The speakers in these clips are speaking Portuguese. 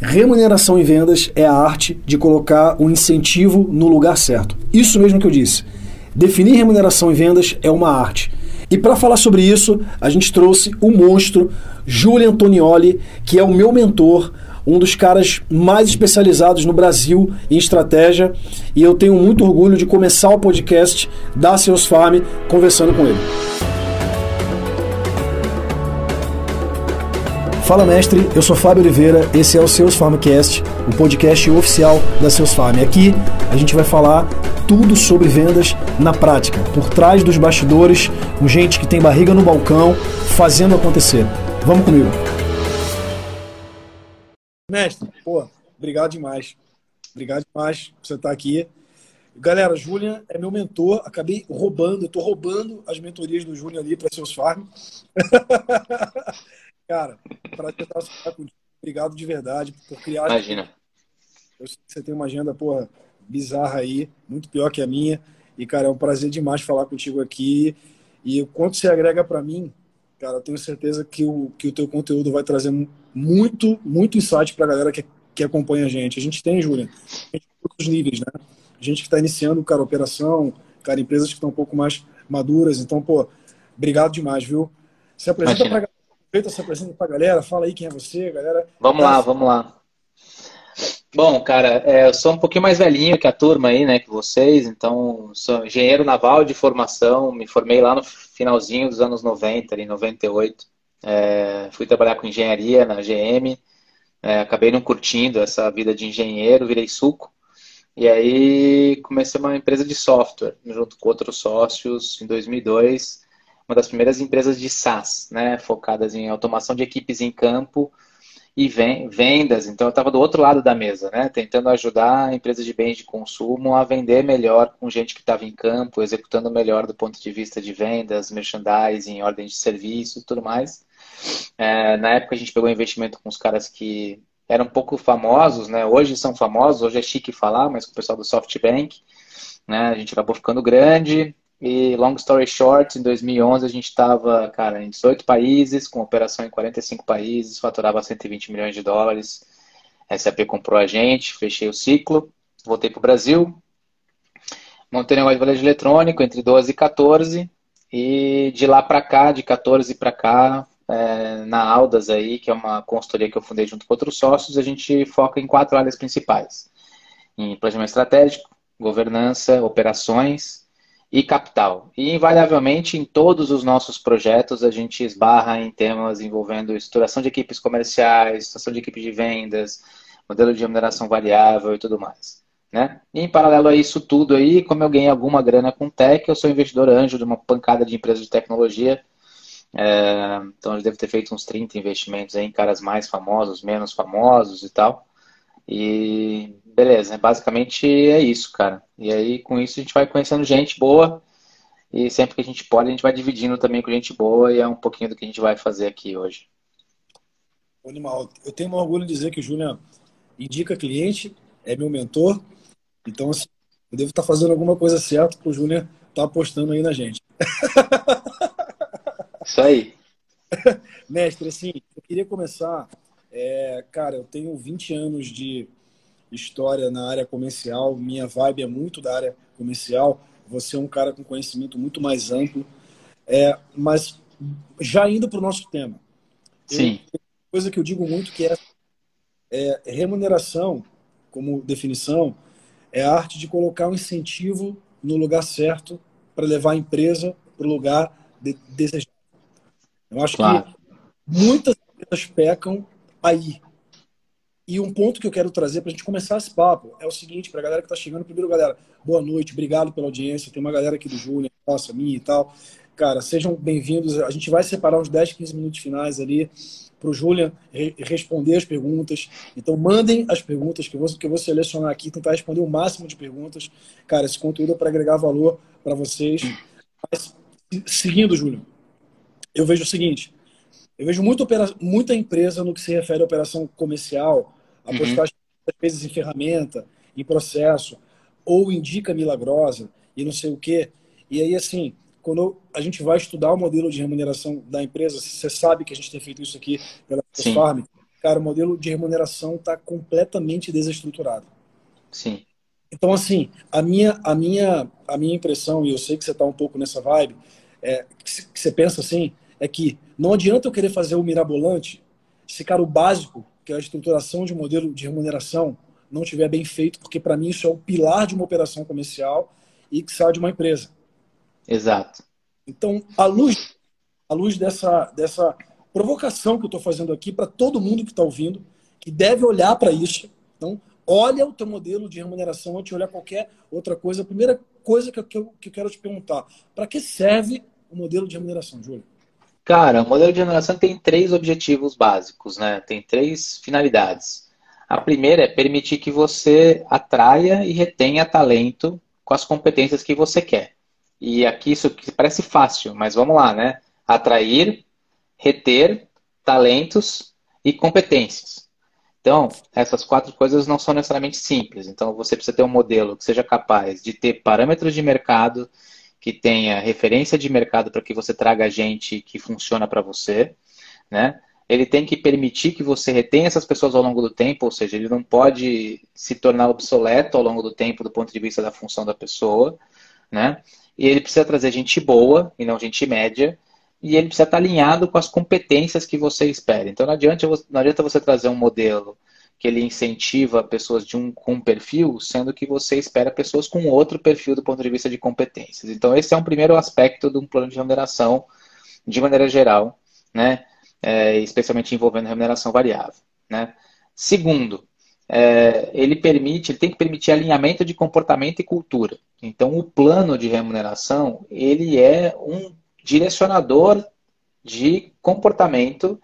Remuneração em vendas é a arte de colocar o incentivo no lugar certo. Isso mesmo que eu disse. Definir remuneração em vendas é uma arte. E para falar sobre isso, a gente trouxe o monstro Júlio Antonioli, que é o meu mentor, um dos caras mais especializados no Brasil em estratégia, e eu tenho muito orgulho de começar o podcast da Seus Farm conversando com ele. Fala mestre, eu sou Fábio Oliveira, esse é o Seus Farmcast, o podcast oficial da Seus Farm. Aqui a gente vai falar tudo sobre vendas na prática, por trás dos bastidores, com gente que tem barriga no balcão, fazendo acontecer. Vamos comigo. Mestre, pô, obrigado demais. Obrigado demais por você estar aqui. Galera, Julian é meu mentor. Acabei roubando, eu tô roubando as mentorias do Julian ali para seus farm. Cara, para tentar falar contigo, obrigado de verdade por criar. Imagina. Eu sei que você tem uma agenda, porra, bizarra aí, muito pior que a minha. E, cara, é um prazer demais falar contigo aqui. E o quanto você agrega para mim, cara, eu tenho certeza que o, que o teu conteúdo vai trazer muito, muito insight para a galera que, que acompanha a gente. A gente tem, Júlia, todos os níveis, né? A gente que está iniciando, cara, operação, cara, empresas que estão um pouco mais maduras. Então, pô, obrigado demais, viu? Se apresenta para Aproveita, se apresenta pra galera, fala aí quem é você, galera. Vamos lá, vamos lá. Bom, cara, é, eu sou um pouquinho mais velhinho que a turma aí, né, que vocês, então sou engenheiro naval de formação, me formei lá no finalzinho dos anos 90, em 98. É, fui trabalhar com engenharia na GM, é, acabei não curtindo essa vida de engenheiro, virei suco. E aí comecei uma empresa de software, junto com outros sócios, em 2002 uma das primeiras empresas de SaaS, né, focadas em automação de equipes em campo e vendas. Então, eu estava do outro lado da mesa, né, tentando ajudar empresas de bens de consumo a vender melhor com gente que estava em campo, executando melhor do ponto de vista de vendas, merchandising, ordem de serviço tudo mais. É, na época, a gente pegou investimento com os caras que eram um pouco famosos, né? Hoje são famosos, hoje é chique falar, mas com o pessoal do SoftBank, né? A gente acabou ficando grande, e long story short, em 2011 a gente estava, cara, em 18 países, com operação em 45 países, faturava 120 milhões de dólares. A SAP comprou a gente, fechei o ciclo, voltei para o Brasil, montei negócio de varejo eletrônico entre 12 e 14, e de lá para cá, de 14 para cá, é, na Aldas aí, que é uma consultoria que eu fundei junto com outros sócios, a gente foca em quatro áreas principais. Em planejamento estratégico, governança, operações e capital. E, invariavelmente, em todos os nossos projetos, a gente esbarra em temas envolvendo estruturação de equipes comerciais, estruturação de equipes de vendas, modelo de remuneração variável e tudo mais. Né? E, em paralelo a isso tudo aí, como eu ganhei alguma grana com tech, eu sou investidor anjo de uma pancada de empresas de tecnologia. É, então, eu devo ter feito uns 30 investimentos em caras mais famosos, menos famosos e tal. E beleza, basicamente é isso, cara. E aí com isso a gente vai conhecendo gente boa e sempre que a gente pode a gente vai dividindo também com gente boa e é um pouquinho do que a gente vai fazer aqui hoje. Animal. Eu tenho um orgulho de dizer que o Júnior indica cliente, é meu mentor. Então, assim, eu devo estar fazendo alguma coisa certa para o Júnior estar tá apostando aí na gente. Isso aí. Mestre, assim, eu queria começar é, cara, eu tenho 20 anos de história na área comercial, minha vibe é muito da área comercial. Você é um cara com conhecimento muito mais amplo. É, mas já indo para o nosso tema. Sim. Eu, coisa que eu digo muito que é, é remuneração, como definição, é a arte de colocar um incentivo no lugar certo para levar a empresa para o lugar de, desejado. Eu acho claro. que muitas empresas pecam aí. E um ponto que eu quero trazer para a gente começar esse papo é o seguinte, para a galera que está chegando. Primeiro, galera, boa noite, obrigado pela audiência. Tem uma galera aqui do Júnior, nossa, minha e tal. Cara, sejam bem-vindos. A gente vai separar uns 10, 15 minutos finais ali para o Julian responder as perguntas. Então, mandem as perguntas que eu, vou, que eu vou selecionar aqui, tentar responder o máximo de perguntas. Cara, esse conteúdo é para agregar valor para vocês. Mas, seguindo, Júlio, eu vejo o seguinte: eu vejo muita, muita empresa no que se refere à operação comercial apostar uhum. às vezes em ferramenta, em processo, ou em dica milagrosa e não sei o quê. E aí, assim, quando a gente vai estudar o modelo de remuneração da empresa, você sabe que a gente tem feito isso aqui pela Farm, cara, o modelo de remuneração está completamente desestruturado. Sim. Então, assim, a minha, a minha, a minha impressão, e eu sei que você está um pouco nessa vibe, é, que você pensa assim, é que não adianta eu querer fazer o mirabolante se, cara, o básico, que é a estruturação de modelo de remuneração, não tiver bem feito, porque para mim isso é o pilar de uma operação comercial e que sai de uma empresa. Exato. Então, à luz, à luz dessa, dessa provocação que eu estou fazendo aqui para todo mundo que está ouvindo, que deve olhar para isso. Então, olha o teu modelo de remuneração antes de olhar qualquer outra coisa. A primeira coisa que eu, que eu quero te perguntar, para que serve o modelo de remuneração, Júlio? Cara, o modelo de remuneração tem três objetivos básicos, né? Tem três finalidades. A primeira é permitir que você atraia e retenha talento com as competências que você quer. E aqui isso parece fácil, mas vamos lá, né? Atrair, reter talentos e competências. Então, essas quatro coisas não são necessariamente simples. Então, você precisa ter um modelo que seja capaz de ter parâmetros de mercado, que tenha referência de mercado para que você traga gente que funciona para você, né? Ele tem que permitir que você retenha essas pessoas ao longo do tempo, ou seja, ele não pode se tornar obsoleto ao longo do tempo do ponto de vista da função da pessoa, né? E ele precisa trazer gente boa e não gente média, e ele precisa estar alinhado com as competências que você espera. Então não adianta, não adianta você trazer um modelo que ele incentiva pessoas de um, com um perfil, sendo que você espera pessoas com outro perfil do ponto de vista de competências. Então esse é um primeiro aspecto de um plano de remuneração de maneira geral, né? É, especialmente envolvendo remuneração variável. Né? Segundo, é, ele permite, ele tem que permitir alinhamento de comportamento e cultura. Então, o plano de remuneração ele é um direcionador de comportamento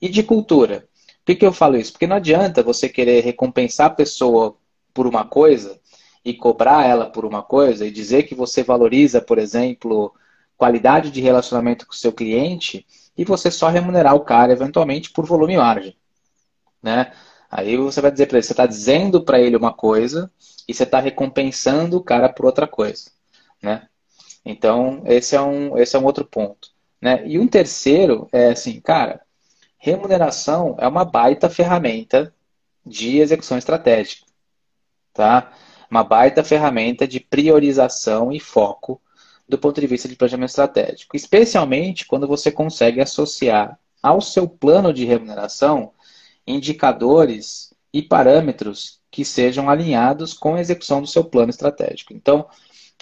e de cultura. Por que eu falo isso? Porque não adianta você querer recompensar a pessoa por uma coisa e cobrar ela por uma coisa e dizer que você valoriza, por exemplo, qualidade de relacionamento com o seu cliente e você só remunerar o cara eventualmente por volume e margem, né? Aí você vai dizer para ele, você está dizendo para ele uma coisa e você está recompensando o cara por outra coisa, né? Então, esse é um, esse é um outro ponto. Né? E um terceiro é assim, cara, remuneração é uma baita ferramenta de execução estratégica. Tá? Uma baita ferramenta de priorização e foco do ponto de vista de planejamento estratégico. Especialmente quando você consegue associar ao seu plano de remuneração indicadores e parâmetros que sejam alinhados com a execução do seu plano estratégico. Então,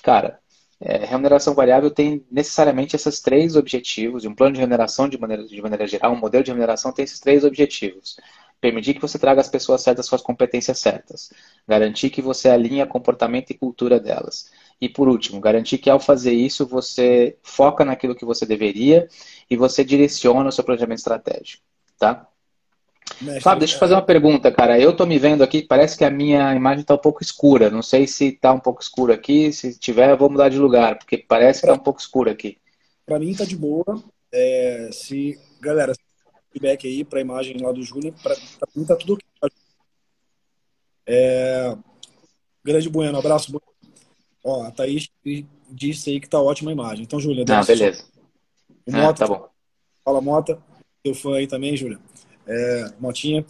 cara, é, remuneração variável tem necessariamente esses três objetivos, e um plano de remuneração de maneira, de maneira geral, um modelo de remuneração tem esses três objetivos. Permitir que você traga as pessoas certas com as competências certas. Garantir que você alinha comportamento e cultura delas. E por último, garantir que ao fazer isso você foca naquilo que você deveria e você direciona o seu planejamento estratégico. Tá? Mestre, Fábio, deixa eu fazer uma pergunta, cara. Eu tô me vendo aqui, parece que a minha imagem tá um pouco escura. Não sei se tá um pouco escuro aqui. Se tiver, eu vou mudar de lugar, porque parece que tá um pouco escuro aqui. Para mim tá de boa. É, se, galera, feedback aí para a imagem lá do Júnior, para mim tá tudo ok. É, grande Bueno, abraço. Bueno. Ó, a Thaís disse aí que tá ótima a imagem. Então, Júlia, Ah, beleza. O Mota, ah, tá bom. Fala, Mota. Teu fã aí também, Júlia é, Motinha.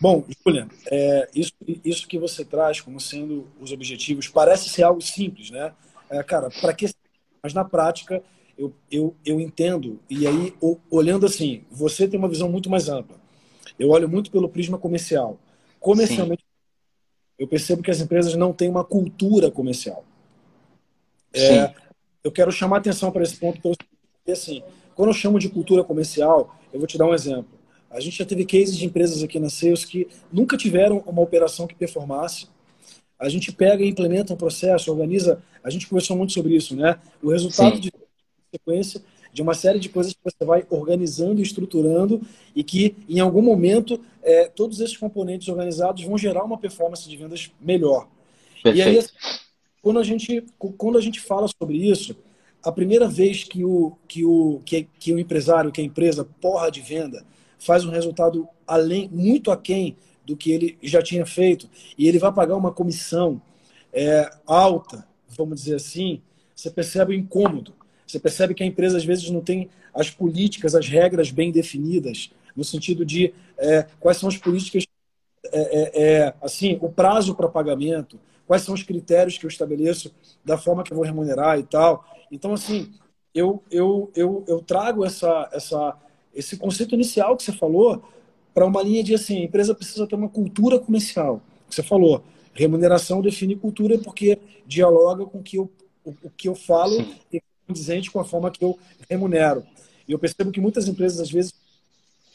Bom, Julian, é, isso, isso que você traz como sendo os objetivos parece ser algo simples, né? É, cara, para que. Mas na prática, eu, eu, eu entendo, e aí, olhando assim, você tem uma visão muito mais ampla. Eu olho muito pelo prisma comercial. Comercialmente, Sim. eu percebo que as empresas não têm uma cultura comercial. É, eu quero chamar atenção para esse ponto, porque assim, quando eu chamo de cultura comercial, eu vou te dar um exemplo. A gente já teve cases de empresas aqui na Sales que nunca tiveram uma operação que performasse. A gente pega e implementa um processo, organiza. A gente conversou muito sobre isso, né? O resultado Sim. de sequência de uma série de coisas que você vai organizando e estruturando e que, em algum momento, é, todos esses componentes organizados vão gerar uma performance de vendas melhor. Perfeito. E aí, quando a gente, quando a gente fala sobre isso, a primeira vez que o, que o, que, que o empresário, que a empresa porra de venda, faz um resultado além, muito aquém do que ele já tinha feito, e ele vai pagar uma comissão é, alta, vamos dizer assim, você percebe o incômodo. Você percebe que a empresa às vezes não tem as políticas, as regras bem definidas, no sentido de é, quais são as políticas, é, é, é assim, o prazo para pagamento, quais são os critérios que eu estabeleço da forma que eu vou remunerar e tal. Então, assim, eu, eu, eu, eu trago essa, essa, esse conceito inicial que você falou para uma linha de assim, a empresa precisa ter uma cultura comercial. Você falou, remuneração define cultura porque dialoga com o que eu, o, o que eu falo Sim. e condizente com a forma que eu remunero. E eu percebo que muitas empresas, às vezes,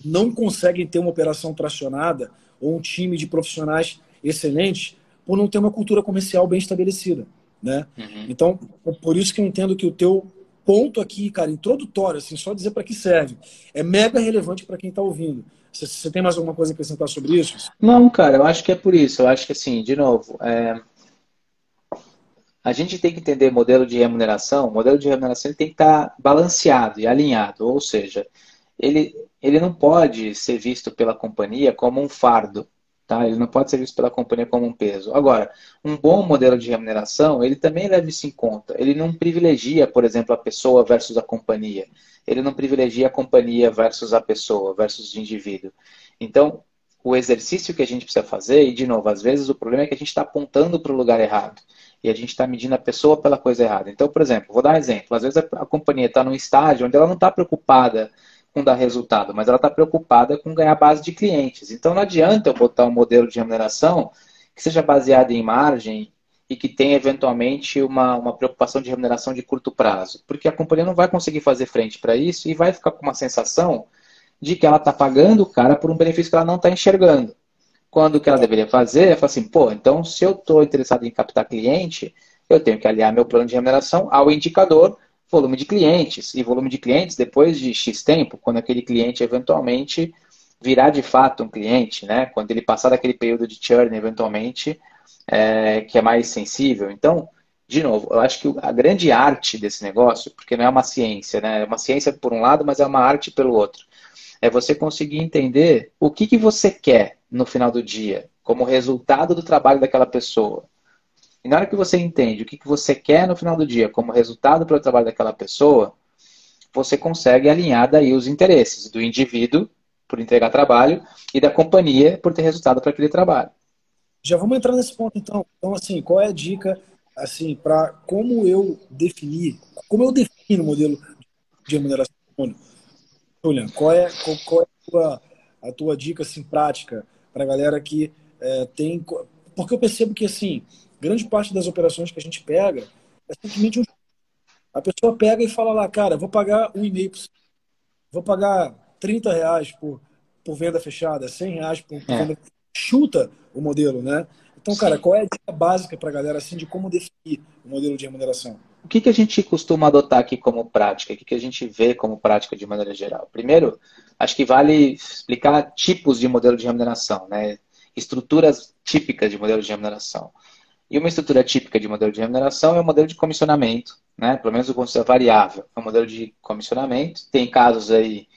não conseguem ter uma operação tracionada ou um time de profissionais excelentes por não ter uma cultura comercial bem estabelecida. Né? Uhum. Então, por isso que eu entendo que o teu ponto aqui, cara, introdutório, assim, só dizer para que serve, é mega relevante para quem está ouvindo. Você, tem mais alguma coisa a acrescentar sobre isso? Não, cara, eu acho que é por isso. Eu acho que, assim, de novo, é... a gente tem que entender modelo de remuneração. O modelo de remuneração tem que estar tá balanceado e alinhado, ou seja, ele, ele não pode ser visto pela companhia como um fardo. Tá? Ele não pode ser visto pela companhia como um peso. Agora, um bom modelo de remuneração, ele também leva isso em conta. Ele não privilegia, por exemplo, a pessoa versus a companhia. Ele não privilegia a companhia versus a pessoa, versus o indivíduo. Então, o exercício que a gente precisa fazer, e de novo, às vezes o problema é que a gente está apontando para o lugar errado. E a gente está medindo a pessoa pela coisa errada. Então, por exemplo, vou dar um exemplo. Às vezes a, companhia está num estágio onde ela não está preocupada com dar resultado, mas ela está preocupada com ganhar base de clientes. Então não adianta eu botar um modelo de remuneração que seja baseado em margem e que tenha eventualmente uma, uma preocupação de remuneração de curto prazo, porque a companhia não vai conseguir fazer frente para isso e vai ficar com uma sensação de que ela está pagando o cara por um benefício que ela não está enxergando. Quando o que ela deveria fazer é falar assim, pô, então se eu estou interessado em captar cliente, eu tenho que aliar meu plano de remuneração ao indicador volume de clientes. E volume de clientes, depois de X tempo, quando aquele cliente eventualmente virar de fato um cliente, né? quando ele passar daquele período de churn, eventualmente, é, que é mais sensível. Então, de novo, eu acho que a grande arte desse negócio, porque não é uma ciência, né? é uma ciência por um lado, mas é uma arte pelo outro, é você conseguir entender o que, que você quer no final do dia, como resultado do trabalho daquela pessoa. E na hora que você entende o que, que você quer no final do dia como resultado pelo trabalho daquela pessoa, você consegue alinhar daí os interesses do indivíduo por entregar trabalho e da companhia por ter resultado para aquele trabalho. Já vamos entrar nesse ponto então. Então assim, qual é a dica assim para como eu definir, como eu defino o modelo de remuneração? Julian, qual é qual, qual é a tua, a tua dica assim prática para a galera que é, tem porque eu percebo que assim grande parte das operações que a gente pega é simplesmente um. A pessoa pega e fala lá, cara, vou pagar um e-mail, vou pagar 30 reais por, por venda fechada, 100 reais por, por é. venda. Chuta o modelo, né? Então, cara, Sim. qual é a dica básica para a galera assim, de como definir o modelo de remuneração? O que, que a gente costuma adotar aqui como prática? O que, que a gente vê como prática de maneira geral? Primeiro, acho que vale explicar tipos de modelo de remuneração, né? estruturas típicas de modelo de remuneração. E uma estrutura típica de modelo de remuneração é o modelo de comissionamento, né? pelo menos o custo variável. É um modelo de comissionamento. Tem casos aí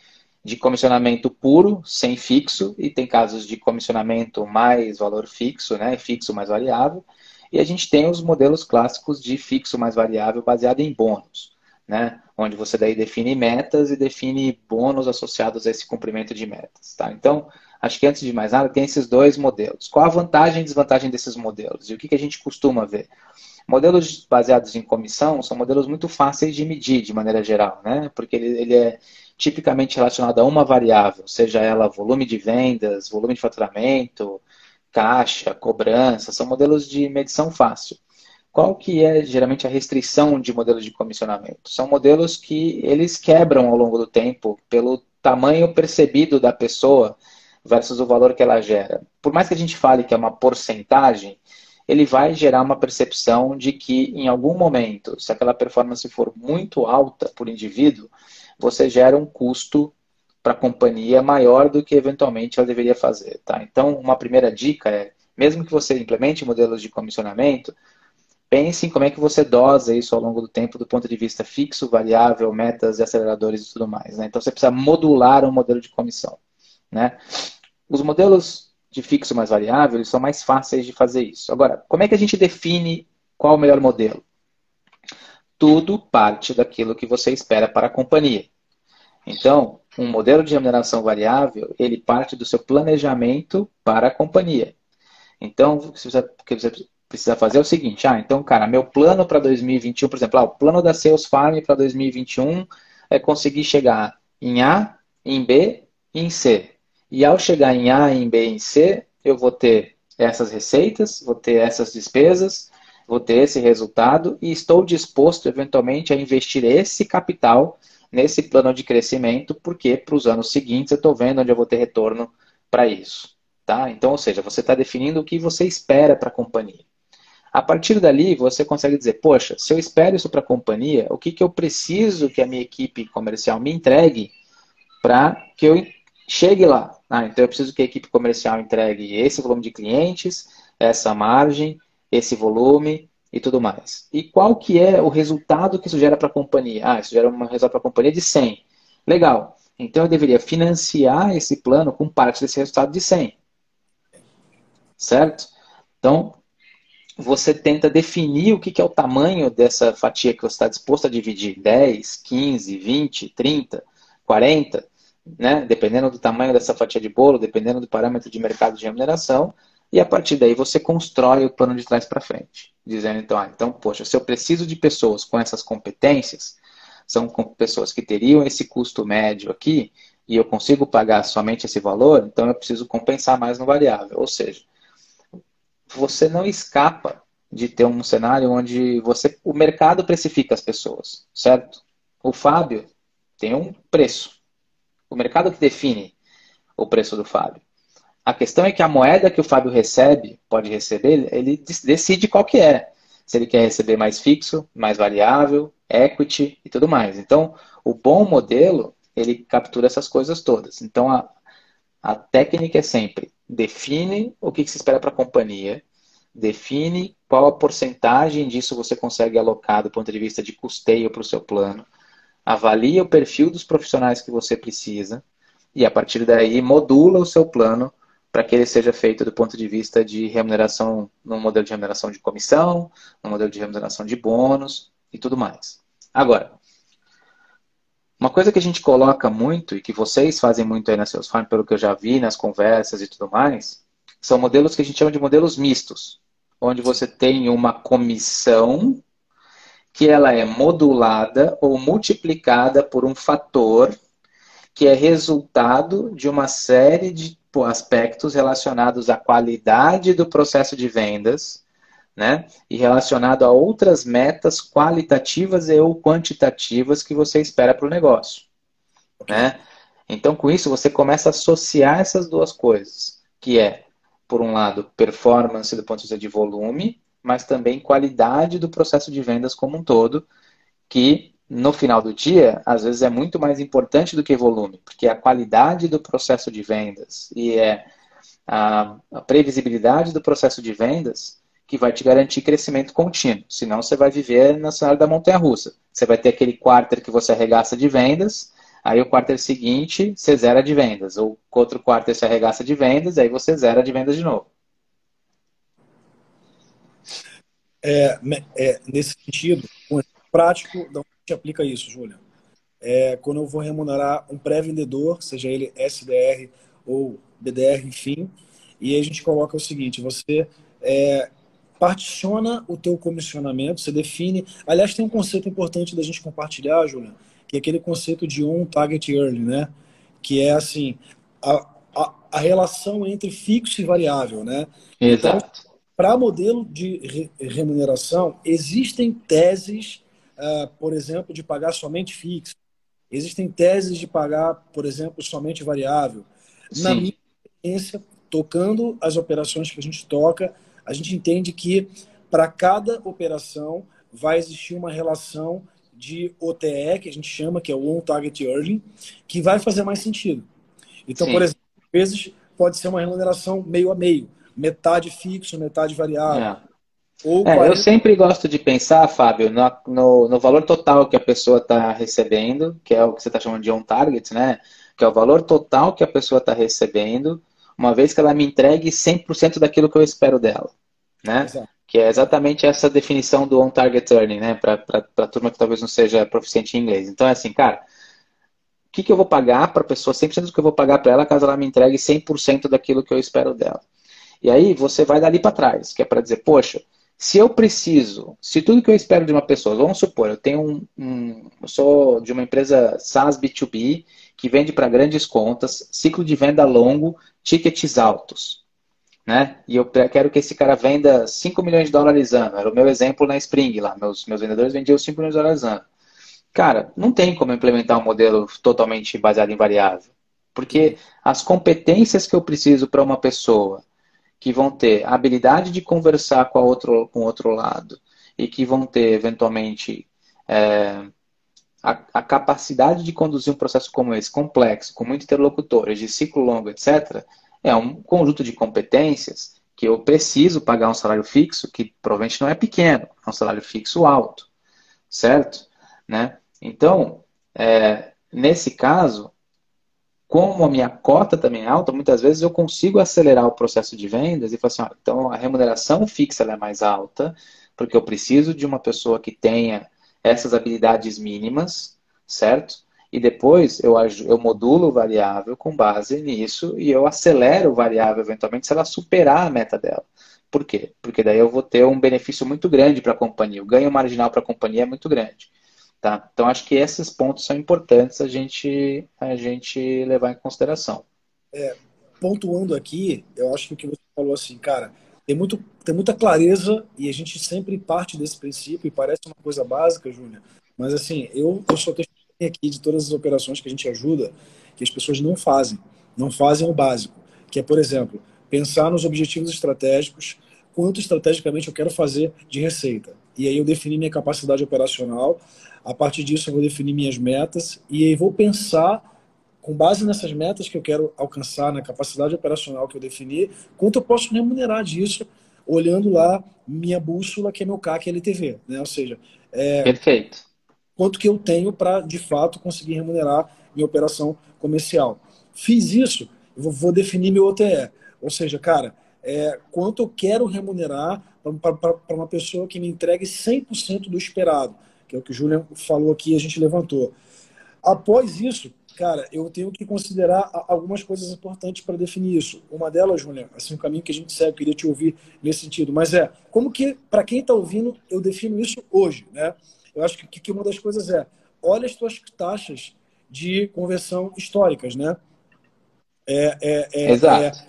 de comissionamento puro, sem fixo, e tem casos de comissionamento mais valor fixo, né? fixo mais variável. E a gente tem os modelos clássicos de fixo mais variável baseado em bônus, né? onde você daí define metas e define bônus associados a esse cumprimento de metas. Tá? Então, Acho que antes de mais nada, tem esses dois modelos. Qual a vantagem e desvantagem desses modelos? E o que, que a gente costuma ver? Modelos baseados em comissão são modelos muito fáceis de medir, de maneira geral, né? Porque ele, ele é tipicamente relacionado a uma variável, seja ela volume de vendas, volume de faturamento, caixa, cobrança, são modelos de medição fácil. Qual que é geralmente a restrição de modelos de comissionamento? São modelos que eles quebram ao longo do tempo pelo tamanho percebido da pessoa versus o valor que ela gera. Por mais que a gente fale que é uma porcentagem, ele vai gerar uma percepção de que em algum momento, se aquela performance for muito alta por indivíduo, você gera um custo para a companhia maior do que eventualmente ela deveria fazer. Tá? Então, uma primeira dica é, mesmo que você implemente modelos de comissionamento, pense em como é que você dosa isso ao longo do tempo do ponto de vista fixo, variável, metas e aceleradores e tudo mais. Né? Então, você precisa modular um modelo de comissão. Né? Os modelos de fixo mais variável são mais fáceis de fazer isso. Agora, como é que a gente define qual o melhor modelo? Tudo parte daquilo que você espera para a companhia. Então, um modelo de remuneração variável, ele parte do seu planejamento para a companhia. Então, o que você precisa fazer é o seguinte, ah, então, cara, meu plano para 2021, por exemplo, ah, o plano da Sales Farm para 2021 é conseguir chegar em A, em B e em C. E ao chegar em A, em B em C, eu vou ter essas receitas, vou ter essas despesas, vou ter esse resultado e estou disposto, eventualmente, a investir esse capital nesse plano de crescimento, porque para os anos seguintes eu estou vendo onde eu vou ter retorno para isso. Tá? Então, ou seja, você está definindo o que você espera para a companhia. A partir dali, você consegue dizer, poxa, se eu espero isso para a companhia, o que, que eu preciso que a minha equipe comercial me entregue para que eu chegue lá? Ah, então eu preciso que a equipe comercial entregue esse volume de clientes, essa margem, esse volume, e tudo mais. E qual que é o resultado que isso gera para a companhia? Ah, isso gera um resultado para a companhia de 100. Legal. Então eu deveria financiar esse plano com parte desse resultado de 100. Certo? Então, você tenta definir o que é o tamanho dessa fatia que você está disposto a dividir. 10, 15, 20, 30, 40, né? dependendo do tamanho dessa fatia de bolo, dependendo do parâmetro de mercado de remuneração, e a partir daí você constrói o plano de trás para frente. Dizendo então, ah, então, poxa, se eu preciso de pessoas com essas competências, são pessoas que teriam esse custo médio aqui, e eu consigo pagar somente esse valor, então eu preciso compensar mais no variável. Ou seja, você não escapa de ter um cenário onde você, o mercado precifica as pessoas, certo? O Fábio tem um preço. O mercado que define o preço do Fábio. A questão é que a moeda que o Fábio recebe, pode receber, ele decide qual que é. Se ele quer receber mais fixo, mais variável, equity e tudo mais. Então, o bom modelo, ele captura essas coisas todas. Então, a, a técnica é sempre define o que, que se espera para a companhia, define qual a porcentagem disso você consegue alocar do ponto de vista de custeio para o seu plano, avalia o perfil dos profissionais que você precisa e a partir daí modula o seu plano para que ele seja feito do ponto de vista de remuneração, no modelo de remuneração de comissão, no modelo de remuneração de bônus e tudo mais. Agora, uma coisa que a gente coloca muito e que vocês fazem muito aí na Salesforce, pelo que eu já vi nas conversas e tudo mais, são modelos que a gente chama de modelos mistos, onde você tem uma comissão que ela é modulada ou multiplicada por um fator que é resultado de uma série de aspectos relacionados à qualidade do processo de vendas, né? E relacionado a outras metas qualitativas e ou quantitativas que você espera para o negócio, né? Então, com isso, você começa a associar essas duas coisas, que é, por um lado, performance do ponto de vista de volume, mas também qualidade do processo de vendas como um todo, que no final do dia, às vezes é muito mais importante do que volume, porque a qualidade do processo de vendas e é a, a previsibilidade do processo de vendas que vai te garantir crescimento contínuo. Senão você vai viver na cenário da montanha russa. Você vai ter aquele quarter que você arregaça de vendas, aí o quarter seguinte você zera de vendas. Ou outro quarter você arregaça de vendas, aí você zera de vendas de novo. É, é, nesse sentido, prático, da gente aplica isso, Júlia? É, quando eu vou remunerar um pré-vendedor, seja ele SDR ou BDR, enfim, e a gente coloca o seguinte, você é, particiona o teu comissionamento, você define... Aliás, tem um conceito importante da gente compartilhar, Júlia, que é aquele conceito de on target early, né? Que é assim, a, a, a relação entre fixo e variável, né? Exato. Então, para modelo de remuneração, existem teses uh, por exemplo, de pagar somente fixo. Existem teses de pagar, por exemplo, somente variável. Sim. Na minha experiência, tocando as operações que a gente toca, a gente entende que para cada operação vai existir uma relação de OTE, que a gente chama, que é o On Target Earning, que vai fazer mais sentido. Então, Sim. por exemplo, às vezes pode ser uma remuneração meio a meio, metade fixo, metade variável. É. Ou é, 40... Eu sempre gosto de pensar, Fábio, no, no, no valor total que a pessoa está recebendo, que é o que você está chamando de on-target, né? Que é o valor total que a pessoa está recebendo, uma vez que ela me entregue 100% daquilo que eu espero dela, né? Exato. Que é exatamente essa definição do on-target earning, né? Para a turma que talvez não seja proficiente em inglês. Então, é assim, cara, que, que eu vou pagar para a pessoa, 100% do que eu vou pagar para ela, caso ela me entregue 100% daquilo que eu espero dela. E aí você vai dali para trás, que é para dizer, poxa, se eu preciso, se tudo que eu espero de uma pessoa, vamos supor, eu tenho um, um eu sou de uma empresa SaaS B2B que vende para grandes contas, ciclo de venda longo, tickets altos, né? E eu quero que esse cara venda 5 milhões de dólares ano. Era o meu exemplo na Spring lá, meus, meus vendedores vendiam 5 milhões de dólares ano. Cara, não tem como implementar um modelo totalmente baseado em variável. Porque as competências que eu preciso para uma pessoa que vão ter a habilidade de conversar com, a outro, com o outro lado e que vão ter, eventualmente, é, a, a, capacidade de conduzir um processo como esse, complexo, com muitos interlocutores, de ciclo longo, etc., é um conjunto de competências que eu preciso pagar um salário fixo, que provavelmente não é pequeno, é um salário fixo alto, certo? Né? Então, é, nesse caso, como a minha cota também é alta, muitas vezes eu consigo acelerar o processo de vendas e falar assim, ó, então a remuneração fixa é mais alta, porque eu preciso de uma pessoa que tenha essas habilidades mínimas, certo? E depois eu, eu modulo o variável com base nisso e eu acelero o variável eventualmente se ela superar a meta dela. Por quê? Porque daí eu vou ter um benefício muito grande para a companhia. O ganho marginal para a companhia é muito grande. Tá? Então, acho que esses pontos são importantes a gente, a gente levar em consideração. É, pontuando aqui, eu acho que o que você falou assim, cara, tem, muito, tem muita clareza e a gente sempre parte desse princípio e parece uma coisa básica, Júnior, mas assim, eu, eu sou testemunha aqui de todas as operações que a gente ajuda, que as pessoas não fazem, não fazem o básico, que é, por exemplo, pensar nos objetivos estratégicos, quanto estrategicamente eu quero fazer de receita. E aí eu definir minha capacidade operacional, a partir disso, eu vou definir minhas metas e aí vou pensar, com base nessas metas que eu quero alcançar, na capacidade operacional que eu defini, quanto eu posso remunerar disso, olhando lá minha bússola, que é meu CAC LTV. Né? Ou seja, é, Perfeito. quanto que eu tenho para, de fato, conseguir remunerar minha operação comercial. Fiz isso, eu vou definir meu OTE. Ou seja, cara, é, quanto eu quero remunerar para uma pessoa que me entregue 100% do esperado que é o que o Julian falou aqui e a gente levantou. Após isso, cara, eu tenho que considerar algumas coisas importantes para definir isso. Uma delas, Julian, assim, um caminho que a gente segue, eu queria te ouvir nesse sentido, mas é, como que, para quem está ouvindo, eu defino isso hoje, né? Eu acho que, que uma das coisas é, olha as tuas taxas de conversão históricas, né? É, é, é, Exato.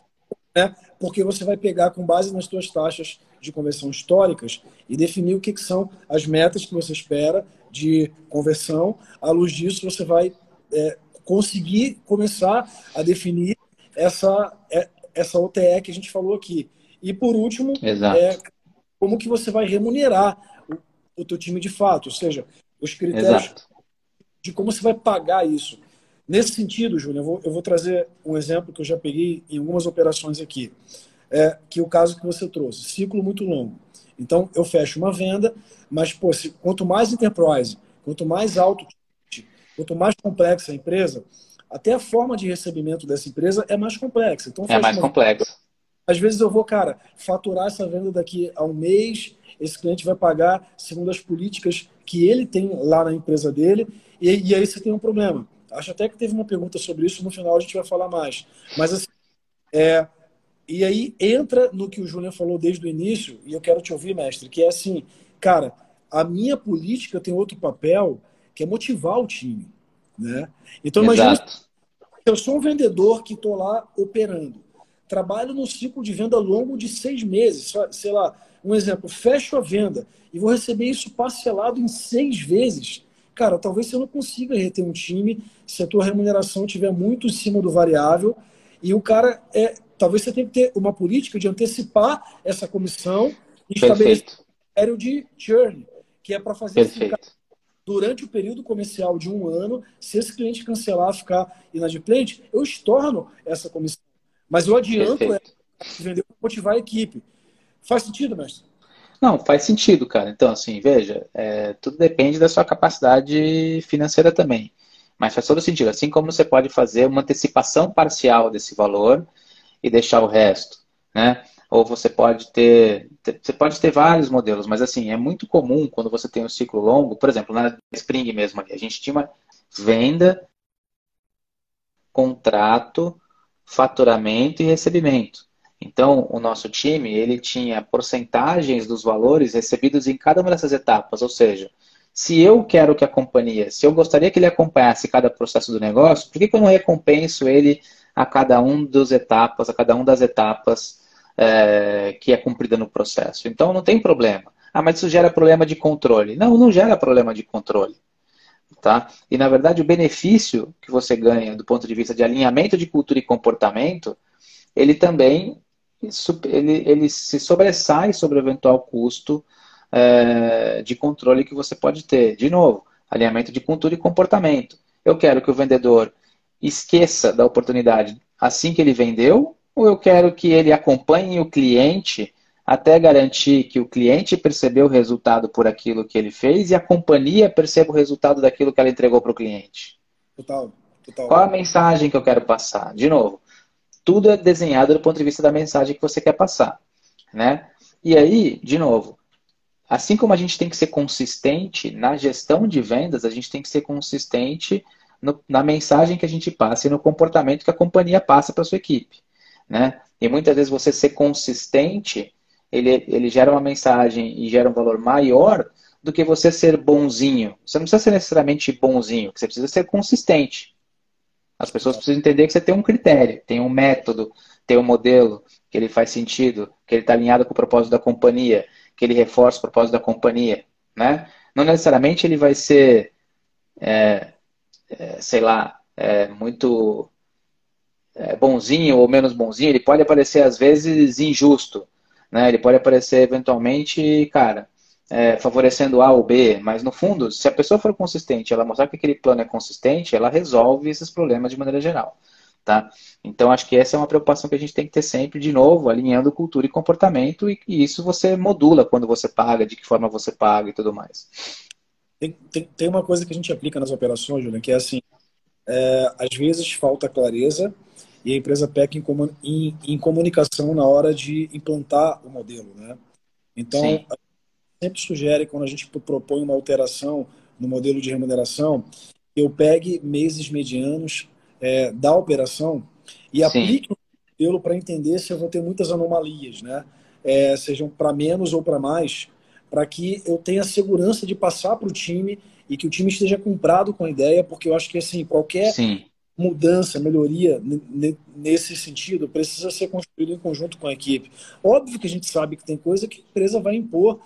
É, né? Porque você vai pegar com base nas tuas taxas de conversão históricas e definir o que, que são as metas que você espera de conversão. À luz disso, você vai é, conseguir começar a definir essa, é, essa OTE que a gente falou aqui. E por último, é, como que você vai remunerar o, o teu time de fato, ou seja, os critérios Exato. de como você vai pagar isso. Nesse sentido, Júnior, eu vou, eu vou trazer um exemplo que eu já peguei em algumas operações aqui é, que o caso que você trouxe, ciclo muito longo. Então, eu fecho uma venda, mas pô, se, quanto mais enterprise, quanto mais alto, quanto mais complexa a empresa, até a forma de recebimento dessa empresa é mais complexa. Então, é mais uma... complexa. Às vezes eu vou, cara, faturar essa venda daqui a um mês, esse cliente vai pagar segundo as políticas que ele tem lá na empresa dele, e, e aí você tem um problema. Acho até que teve uma pergunta sobre isso, no final a gente vai falar mais. Mas assim, é, e aí entra no que o Júnior falou desde o início, e eu quero te ouvir, mestre, que é assim, cara, a minha política tem outro papel, que é motivar o time. Né? Então, imagina, eu sou um vendedor que estou lá operando. Trabalho no ciclo de venda longo de seis meses. Sei lá, um exemplo, fecho a venda e vou receber isso parcelado em seis vezes. Cara, talvez você não consiga reter um time se a tua remuneração estiver muito em cima do variável e o cara é, talvez você tenha que ter uma política de antecipar essa comissão e estabelecer um critério de churn, que é para fazer assim, durante o período comercial de um ano, se esse cliente cancelar, ficar inadimplente, eu estorno essa comissão. Mas eu adianto é, vender para motivar a equipe. Faz sentido, mestre? Não, faz sentido, cara. Então, assim, veja, é, tudo depende da sua capacidade financeira também. Mas faz todo sentido. Assim como você pode fazer uma antecipação parcial desse valor e deixar o resto, né? Ou você pode ter, você pode ter vários modelos, mas assim, é muito comum quando você tem um ciclo longo, por exemplo, na Spring mesmo ali, a gente tinha uma venda contrato, faturamento e recebimento. Então, o nosso time, ele tinha porcentagens dos valores recebidos em cada uma dessas etapas, ou seja, se eu quero que a companhia, se eu gostaria que ele acompanhasse cada processo do negócio, por que, que eu não recompenso ele a cada um das etapas, a cada uma das etapas é, que é cumprida no processo? Então, não tem problema. Ah, mas isso gera problema de controle. Não, não gera problema de controle. Tá? E, na verdade, o benefício que você ganha do ponto de vista de alinhamento de cultura e comportamento, ele também ele, ele se sobressai sobre o eventual custo é, de controle que você pode ter. De novo, alinhamento de cultura e comportamento. Eu quero que o vendedor esqueça da oportunidade assim que ele vendeu, ou eu quero que ele acompanhe o cliente até garantir que o cliente percebeu o resultado por aquilo que ele fez e a companhia perceba o resultado daquilo que ela entregou para o cliente. Total, total. Qual a mensagem que eu quero passar? De novo, tudo é desenhado do ponto de vista da mensagem que você quer passar, né? E aí, de novo, assim como a gente tem que ser consistente na gestão de vendas, a gente tem que ser consistente no, na mensagem que a gente passa e no comportamento que a companhia passa para sua equipe, né? E muitas vezes você ser consistente ele, ele gera uma mensagem e gera um valor maior do que você ser bonzinho. Você não precisa ser necessariamente bonzinho, você precisa ser consistente. As pessoas precisam entender que você tem um critério, tem um método, tem um modelo, que ele faz sentido, que ele está alinhado com o propósito da companhia, que ele reforça o propósito da companhia. Né? Não necessariamente ele vai ser, é, é, sei lá, é, muito é, bonzinho ou menos bonzinho, ele pode aparecer às vezes injusto. Né? Ele pode aparecer eventualmente, cara, é, favorecendo A ou B, mas no fundo, se a pessoa for consistente, ela mostrar que aquele plano é consistente, ela resolve esses problemas de maneira geral. Tá? Então, acho que essa é uma preocupação que a gente tem que ter sempre, de novo, alinhando cultura e comportamento, e, e isso você modula quando você paga, de que forma você paga e tudo mais. Tem, tem, tem uma coisa que a gente aplica nas operações, Julian, que é assim: é, às vezes falta clareza e a empresa peca em, em, em comunicação na hora de implantar o modelo. Né? Então, Sim. Sempre sugere, quando a gente propõe uma alteração no modelo de remuneração, eu pegue meses medianos é, da operação e Sim. aplique o modelo para entender se eu vou ter muitas anomalias, né? É, sejam para menos ou para mais, para que eu tenha segurança de passar para o time e que o time esteja comprado com a ideia, porque eu acho que assim qualquer Sim mudança, melhoria nesse sentido precisa ser construído em conjunto com a equipe. Óbvio que a gente sabe que tem coisa que a empresa vai impor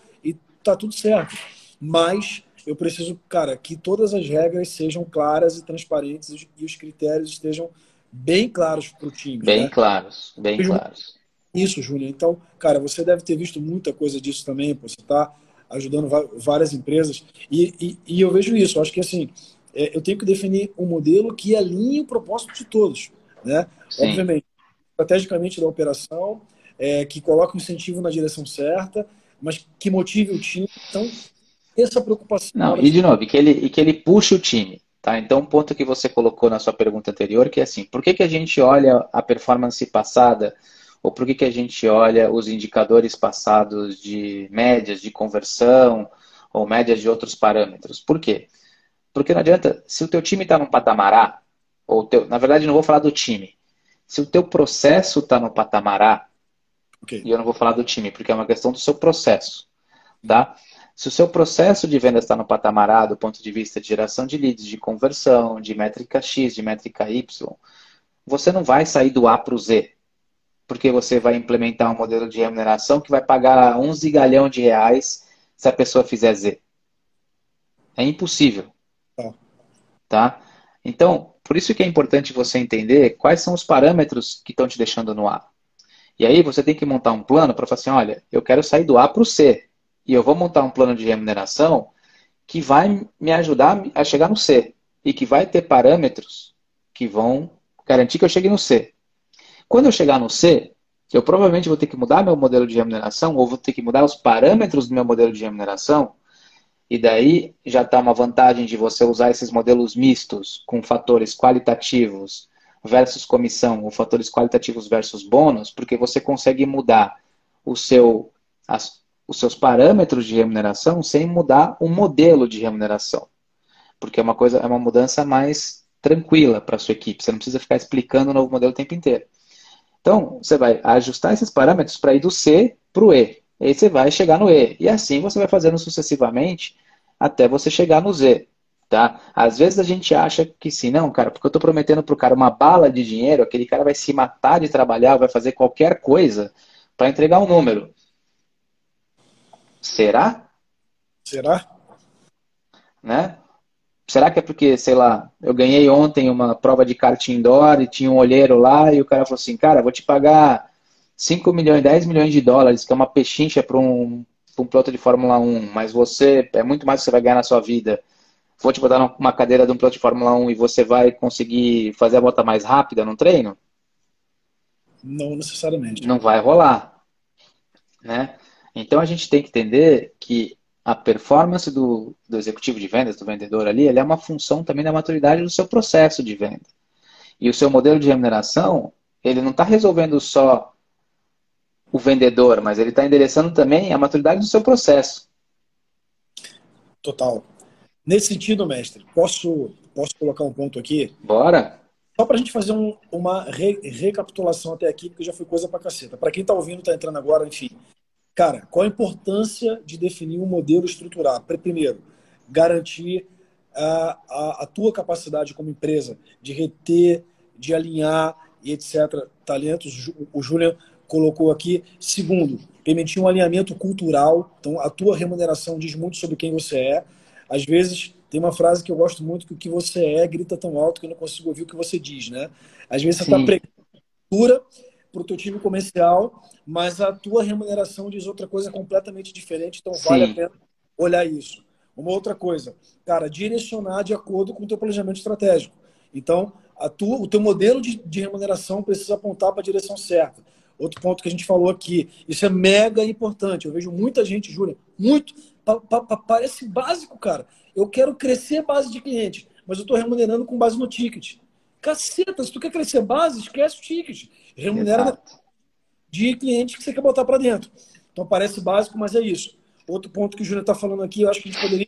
tá tudo certo, mas eu preciso, cara, que todas as regras sejam claras e transparentes e os critérios estejam bem claros para o time. Bem né? claros, bem claros. Isso, Júnior. Então, cara, você deve ter visto muita coisa disso também, pô, você está ajudando várias empresas e, e, e eu vejo isso. Eu acho que assim é, eu tenho que definir um modelo que alinhe o propósito de todos. Né? Obviamente, estrategicamente da operação, é, que coloque o incentivo na direção certa, mas que motive o time. Então, essa preocupação. Não, e de novo, e que ele, e que ele puxe o time. Tá? Então, um ponto que você colocou na sua pergunta anterior, que é assim, por que, que a gente olha a performance passada, ou por que, que a gente olha os indicadores passados de médias de conversão, ou médias de outros parâmetros? Por quê? Porque não adianta, se o teu time está num patamar A, ou teu, na verdade não vou falar do time, se o teu processo está no patamar A, okay. e eu não vou falar do time, porque é uma questão do seu processo, tá? Se o seu processo de venda está no patamar A, do ponto de vista de geração de leads, de conversão, de métrica X, de métrica Y, você não vai sair do A para o Z, porque você vai implementar um modelo de remuneração que vai pagar um zigalhão de reais se a pessoa fizer Z. É impossível. Tá? Então, por isso que é importante você entender quais são os parâmetros que estão te deixando no A. E aí você tem que montar um plano para falar assim, olha, eu quero sair do A para o C. E eu vou montar um plano de remuneração que vai me ajudar a chegar no C. E que vai ter parâmetros que vão garantir que eu chegue no C. Quando eu chegar no C, eu provavelmente vou ter que mudar meu modelo de remuneração ou vou ter que mudar os parâmetros do meu modelo de remuneração e daí já está uma vantagem de você usar esses modelos mistos com fatores qualitativos versus comissão, ou fatores qualitativos versus bônus, porque você consegue mudar o seu, as, os seus parâmetros de remuneração sem mudar o modelo de remuneração. Porque é uma coisa, é uma mudança mais tranquila para a sua equipe. Você não precisa ficar explicando o novo modelo o tempo inteiro. Então, você vai ajustar esses parâmetros para ir do C para o E. E aí você vai chegar no E. E assim você vai fazendo sucessivamente até você chegar no Z. Tá? Às vezes a gente acha que sim, não, cara, porque eu estou prometendo para o cara uma bala de dinheiro, aquele cara vai se matar de trabalhar, vai fazer qualquer coisa para entregar um número. Será? Será? Né? Será que é porque, sei lá, eu ganhei ontem uma prova de kart indoor e tinha um olheiro lá e o cara falou assim, cara, vou te pagar 5 milhões, 10 milhões de dólares, que é uma pechincha para um, um piloto de Fórmula 1, mas você, é muito mais que você vai ganhar na sua vida. Vou te botar numa cadeira de um piloto de Fórmula 1 e você vai conseguir fazer a volta mais rápida no treino? Não necessariamente. Não vai rolar. Né? Então a gente tem que entender que a performance do, do executivo de vendas, do vendedor ali, ele é uma função também da maturidade do seu processo de venda. E o seu modelo de remuneração, ele não está resolvendo só o vendedor, mas ele está endereçando também a maturidade do seu processo. Total. Nesse sentido, mestre, posso, posso colocar um ponto aqui? Bora. Só para a gente fazer um, uma re, recapitulação até aqui, porque já foi coisa para caceta. Para quem está ouvindo, está entrando agora, enfim, Cara, qual a importância de definir um modelo estruturado? Primeiro, garantir a, a, a tua capacidade como empresa de reter, de alinhar e etc. talentos. O Julian colocou aqui. Segundo, permitir um alinhamento cultural. Então, a tua remuneração diz muito sobre quem você é. Às vezes, tem uma frase que eu gosto muito, que o que você é grita tão alto que eu não consigo ouvir o que você diz, né? Às vezes você está pregando para o teu time comercial, mas a tua remuneração diz outra coisa completamente diferente, então vale Sim. a pena olhar isso. Uma outra coisa, cara, direcionar de acordo com o teu planejamento estratégico. Então, a tua, o teu modelo de, de remuneração precisa apontar para a direção certa. Outro ponto que a gente falou aqui, isso é mega importante. Eu vejo muita gente, Júlia, muito, pa, pa, pa, parece básico, cara. Eu quero crescer base de cliente, mas eu estou remunerando com base no ticket. Caceta, se tu quer crescer base, esquece o ticket. Remunera Exato. de cliente que você quer botar para dentro. Então parece básico, mas é isso. Outro ponto que o Júnior está falando aqui, eu acho que a gente poderia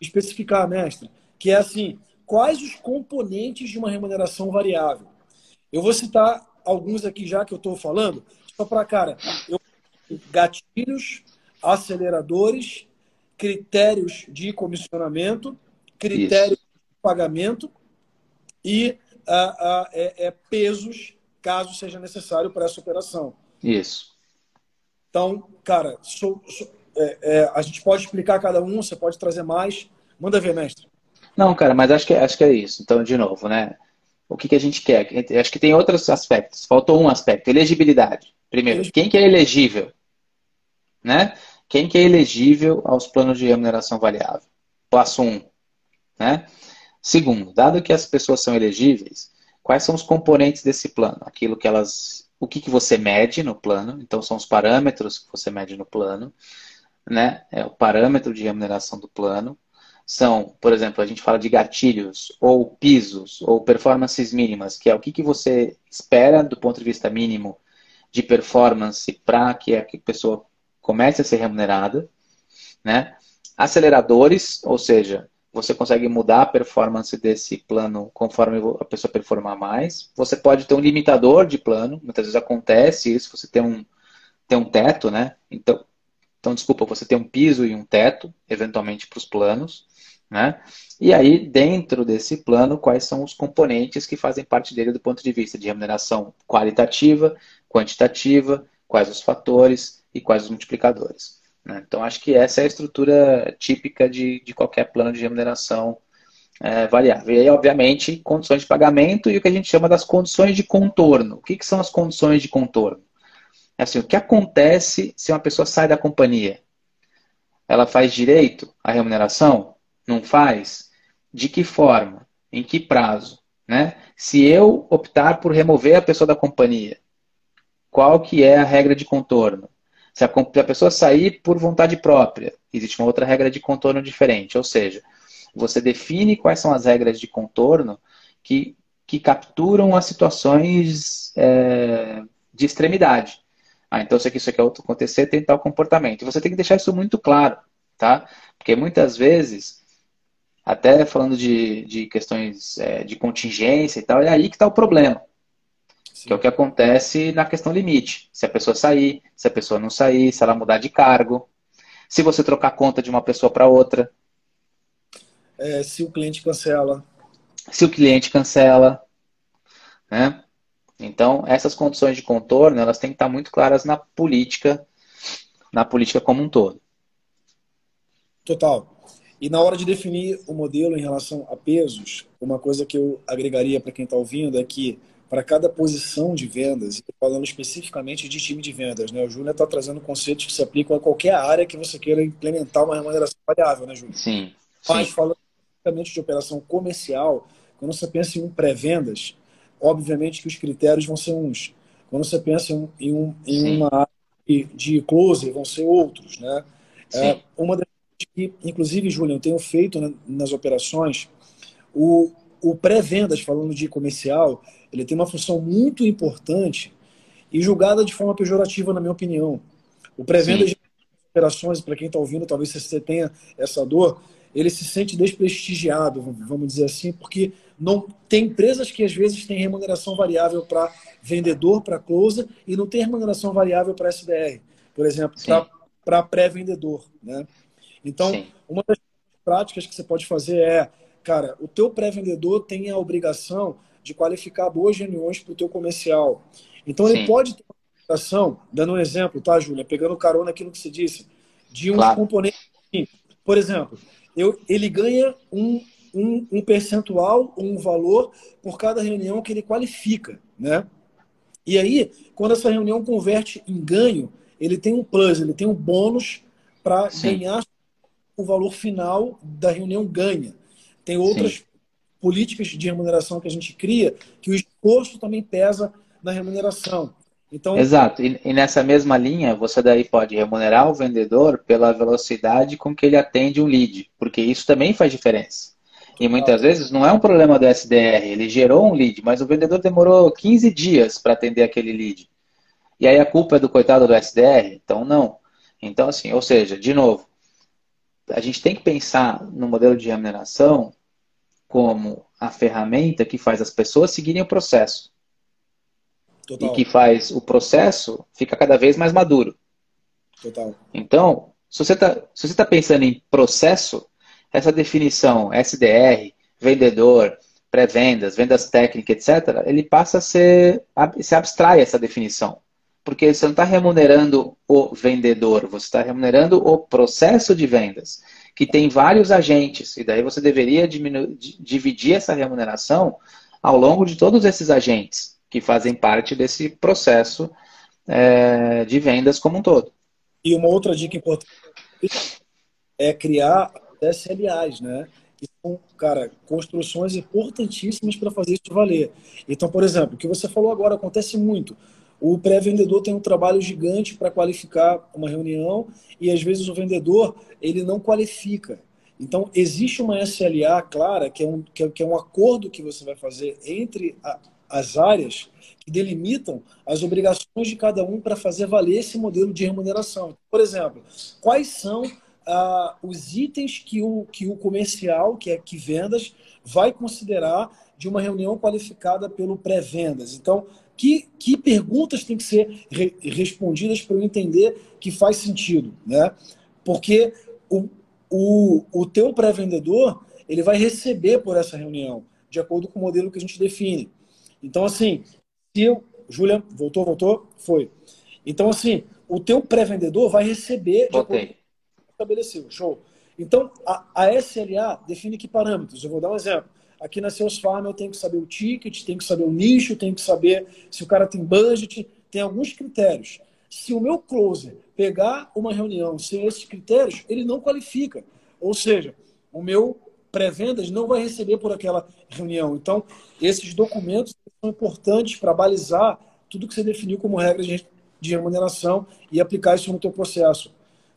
especificar, mestre, que é assim, quais os componentes de uma remuneração variável? Eu vou citar alguns aqui já que eu estou falando, só para cara, eu, gatilhos, aceleradores, critérios de comissionamento, critérios Isso. de pagamento e uh, uh, é, é pesos caso seja necessário para essa operação. Isso. Então, cara, sou, sou, é, é, a gente pode explicar cada um, você pode trazer mais. Manda ver, mestre. Não, cara, mas acho que, acho que é isso. Então, de novo, né? O que, que a gente quer? Acho que tem outros aspectos. Faltou um aspecto, elegibilidade. Primeiro, quem que é elegível? Né? Quem que é elegível aos planos de remuneração variável? Passo um. Né? Segundo, dado que as pessoas são elegíveis, Quais são os componentes desse plano? Aquilo que elas. O que, que você mede no plano? Então, são os parâmetros que você mede no plano, né? É o parâmetro de remuneração do plano. São, por exemplo, a gente fala de gatilhos, ou pisos, ou performances mínimas, que é o que, que você espera do ponto de vista mínimo de performance para que a pessoa comece a ser remunerada, né? Aceleradores, ou seja, você consegue mudar a performance desse plano conforme a pessoa performar mais. Você pode ter um limitador de plano, muitas vezes acontece isso, você tem um, tem um teto, né? Então, então, desculpa, você tem um piso e um teto, eventualmente, para os planos, né? E aí, dentro desse plano, quais são os componentes que fazem parte dele do ponto de vista de remuneração qualitativa, quantitativa, quais os fatores e quais os multiplicadores. Né? Então, acho que essa é a estrutura típica de, de qualquer plano de remuneração é, variável. E aí, obviamente, condições de pagamento e o que a gente chama das condições de contorno. O que, que são as condições de contorno? É assim, o que acontece se uma pessoa sai da companhia? Ela faz direito à remuneração? Não faz? De que forma? Em que prazo? Né? Se eu optar por remover a pessoa da companhia, qual que é a regra de contorno? Se a, pessoa sair por vontade própria, existe uma outra regra de contorno diferente. Ou seja, você define quais são as regras de contorno que, que capturam as situações é, de extremidade. Ah, então, se isso aqui acontecer, tem tal comportamento. Você tem que deixar isso muito claro, tá? Porque muitas vezes até falando de, de questões é, de contingência e tal, é aí que está o problema. Sim. Que é o que acontece na questão limite. Se a pessoa sair, se a pessoa não sair, se ela mudar de cargo, se você trocar conta de uma pessoa para outra. É, se o cliente cancela. Se o cliente cancela. Né? Então, essas condições de contorno, elas têm que estar muito claras na política, na política como um todo. Total. E na hora de definir o modelo em relação a pesos, uma coisa que eu agregaria para quem está ouvindo é que para cada posição de vendas, falando especificamente de time de vendas, né? O Júnior está trazendo conceitos que se aplicam a qualquer área que você queira implementar uma remuneração variável, né, Júnior? Sim. Mas falando especificamente de operação comercial, quando você pensa em um pré-vendas, obviamente que os critérios vão ser uns. Quando você pensa em, um, em uma área de close, vão ser outros, né? É, uma das que, inclusive, Júlio, eu tenho feito nas operações, o, o pré-vendas, falando de comercial, ele tem uma função muito importante e julgada de forma pejorativa, na minha opinião. O pré-vendas de operações, para quem está ouvindo, talvez você tenha essa dor, ele se sente desprestigiado, vamos dizer assim, porque não tem empresas que às vezes têm remuneração variável para vendedor, para closer, e não tem remuneração variável para SDR, por exemplo, para pré-vendedor. Né? Então, Sim. uma das práticas que você pode fazer é, cara, o teu pré-vendedor tem a obrigação de qualificar boas reuniões para o teu comercial. Então, Sim. ele pode ter uma obrigação, dando um exemplo, tá, Júlia? Pegando carona aquilo que você disse, de um claro. componente. Por exemplo, eu, ele ganha um, um, um percentual, um valor por cada reunião que ele qualifica, né? E aí, quando essa reunião converte em ganho, ele tem um plus, ele tem um bônus para ganhar o valor final da reunião ganha. Tem outras Sim. Políticas de remuneração que a gente cria que o esforço também pesa na remuneração. Então, Exato. E, e, nessa mesma linha, você daí pode remunerar o vendedor pela velocidade com que ele atende um lead, porque isso também faz diferença. E muitas vezes não é um problema do SDR, ele gerou um lead, mas o vendedor demorou 15 dias para atender aquele lead. E aí a culpa é do coitado do SDR? Então não. Então assim, ou seja, de novo, a gente tem que pensar no modelo de remuneração como a ferramenta que faz as pessoas seguirem o processo. Total. E que faz o processo ficar cada vez mais maduro. Total. Então, se você está tá pensando em processo, essa definição SDR, vendedor, pré-vendas, vendas técnicas, etc., ele passa a ser. se abstrai essa definição porque você não está remunerando o vendedor, você está remunerando o processo de vendas, que tem vários agentes, e daí você deveria dividir essa remuneração ao longo de todos esses agentes que fazem parte desse processo é, de vendas como um todo. E uma outra dica importante é criar SLAs, né? Cara, construções importantíssimas para fazer isso valer. Então, por exemplo, o que você falou agora acontece muito. O pré-vendedor tem um trabalho gigante para qualificar uma reunião e às vezes o vendedor ele não qualifica. Então existe uma SLA clara que é um, que é, que é um acordo que você vai fazer entre a, as áreas que delimitam as obrigações de cada um para fazer valer esse modelo de remuneração. Por exemplo, quais são ah, os itens que o, que o comercial, que é que vendas, vai considerar de uma reunião qualificada pelo pré-vendas. Então, que, que perguntas têm que ser re, respondidas para eu entender que faz sentido, né? Porque o, o, o teu pré-vendedor ele vai receber por essa reunião, de acordo com o modelo que a gente define. Então, assim, se eu... Júlia, voltou, voltou? Foi. Então, assim, o teu pré-vendedor vai receber de acordo com estabeleceu. Show. Então, a, a SLA define que parâmetros. Eu vou dar um exemplo. Aqui na Sales Farm eu tenho que saber o ticket, tenho que saber o nicho, tenho que saber se o cara tem budget, tem alguns critérios. Se o meu closer pegar uma reunião sem esses critérios, ele não qualifica. Ou seja, o meu pré-vendas não vai receber por aquela reunião. Então, esses documentos são importantes para balizar tudo que você definiu como regra de remuneração e aplicar isso no teu processo.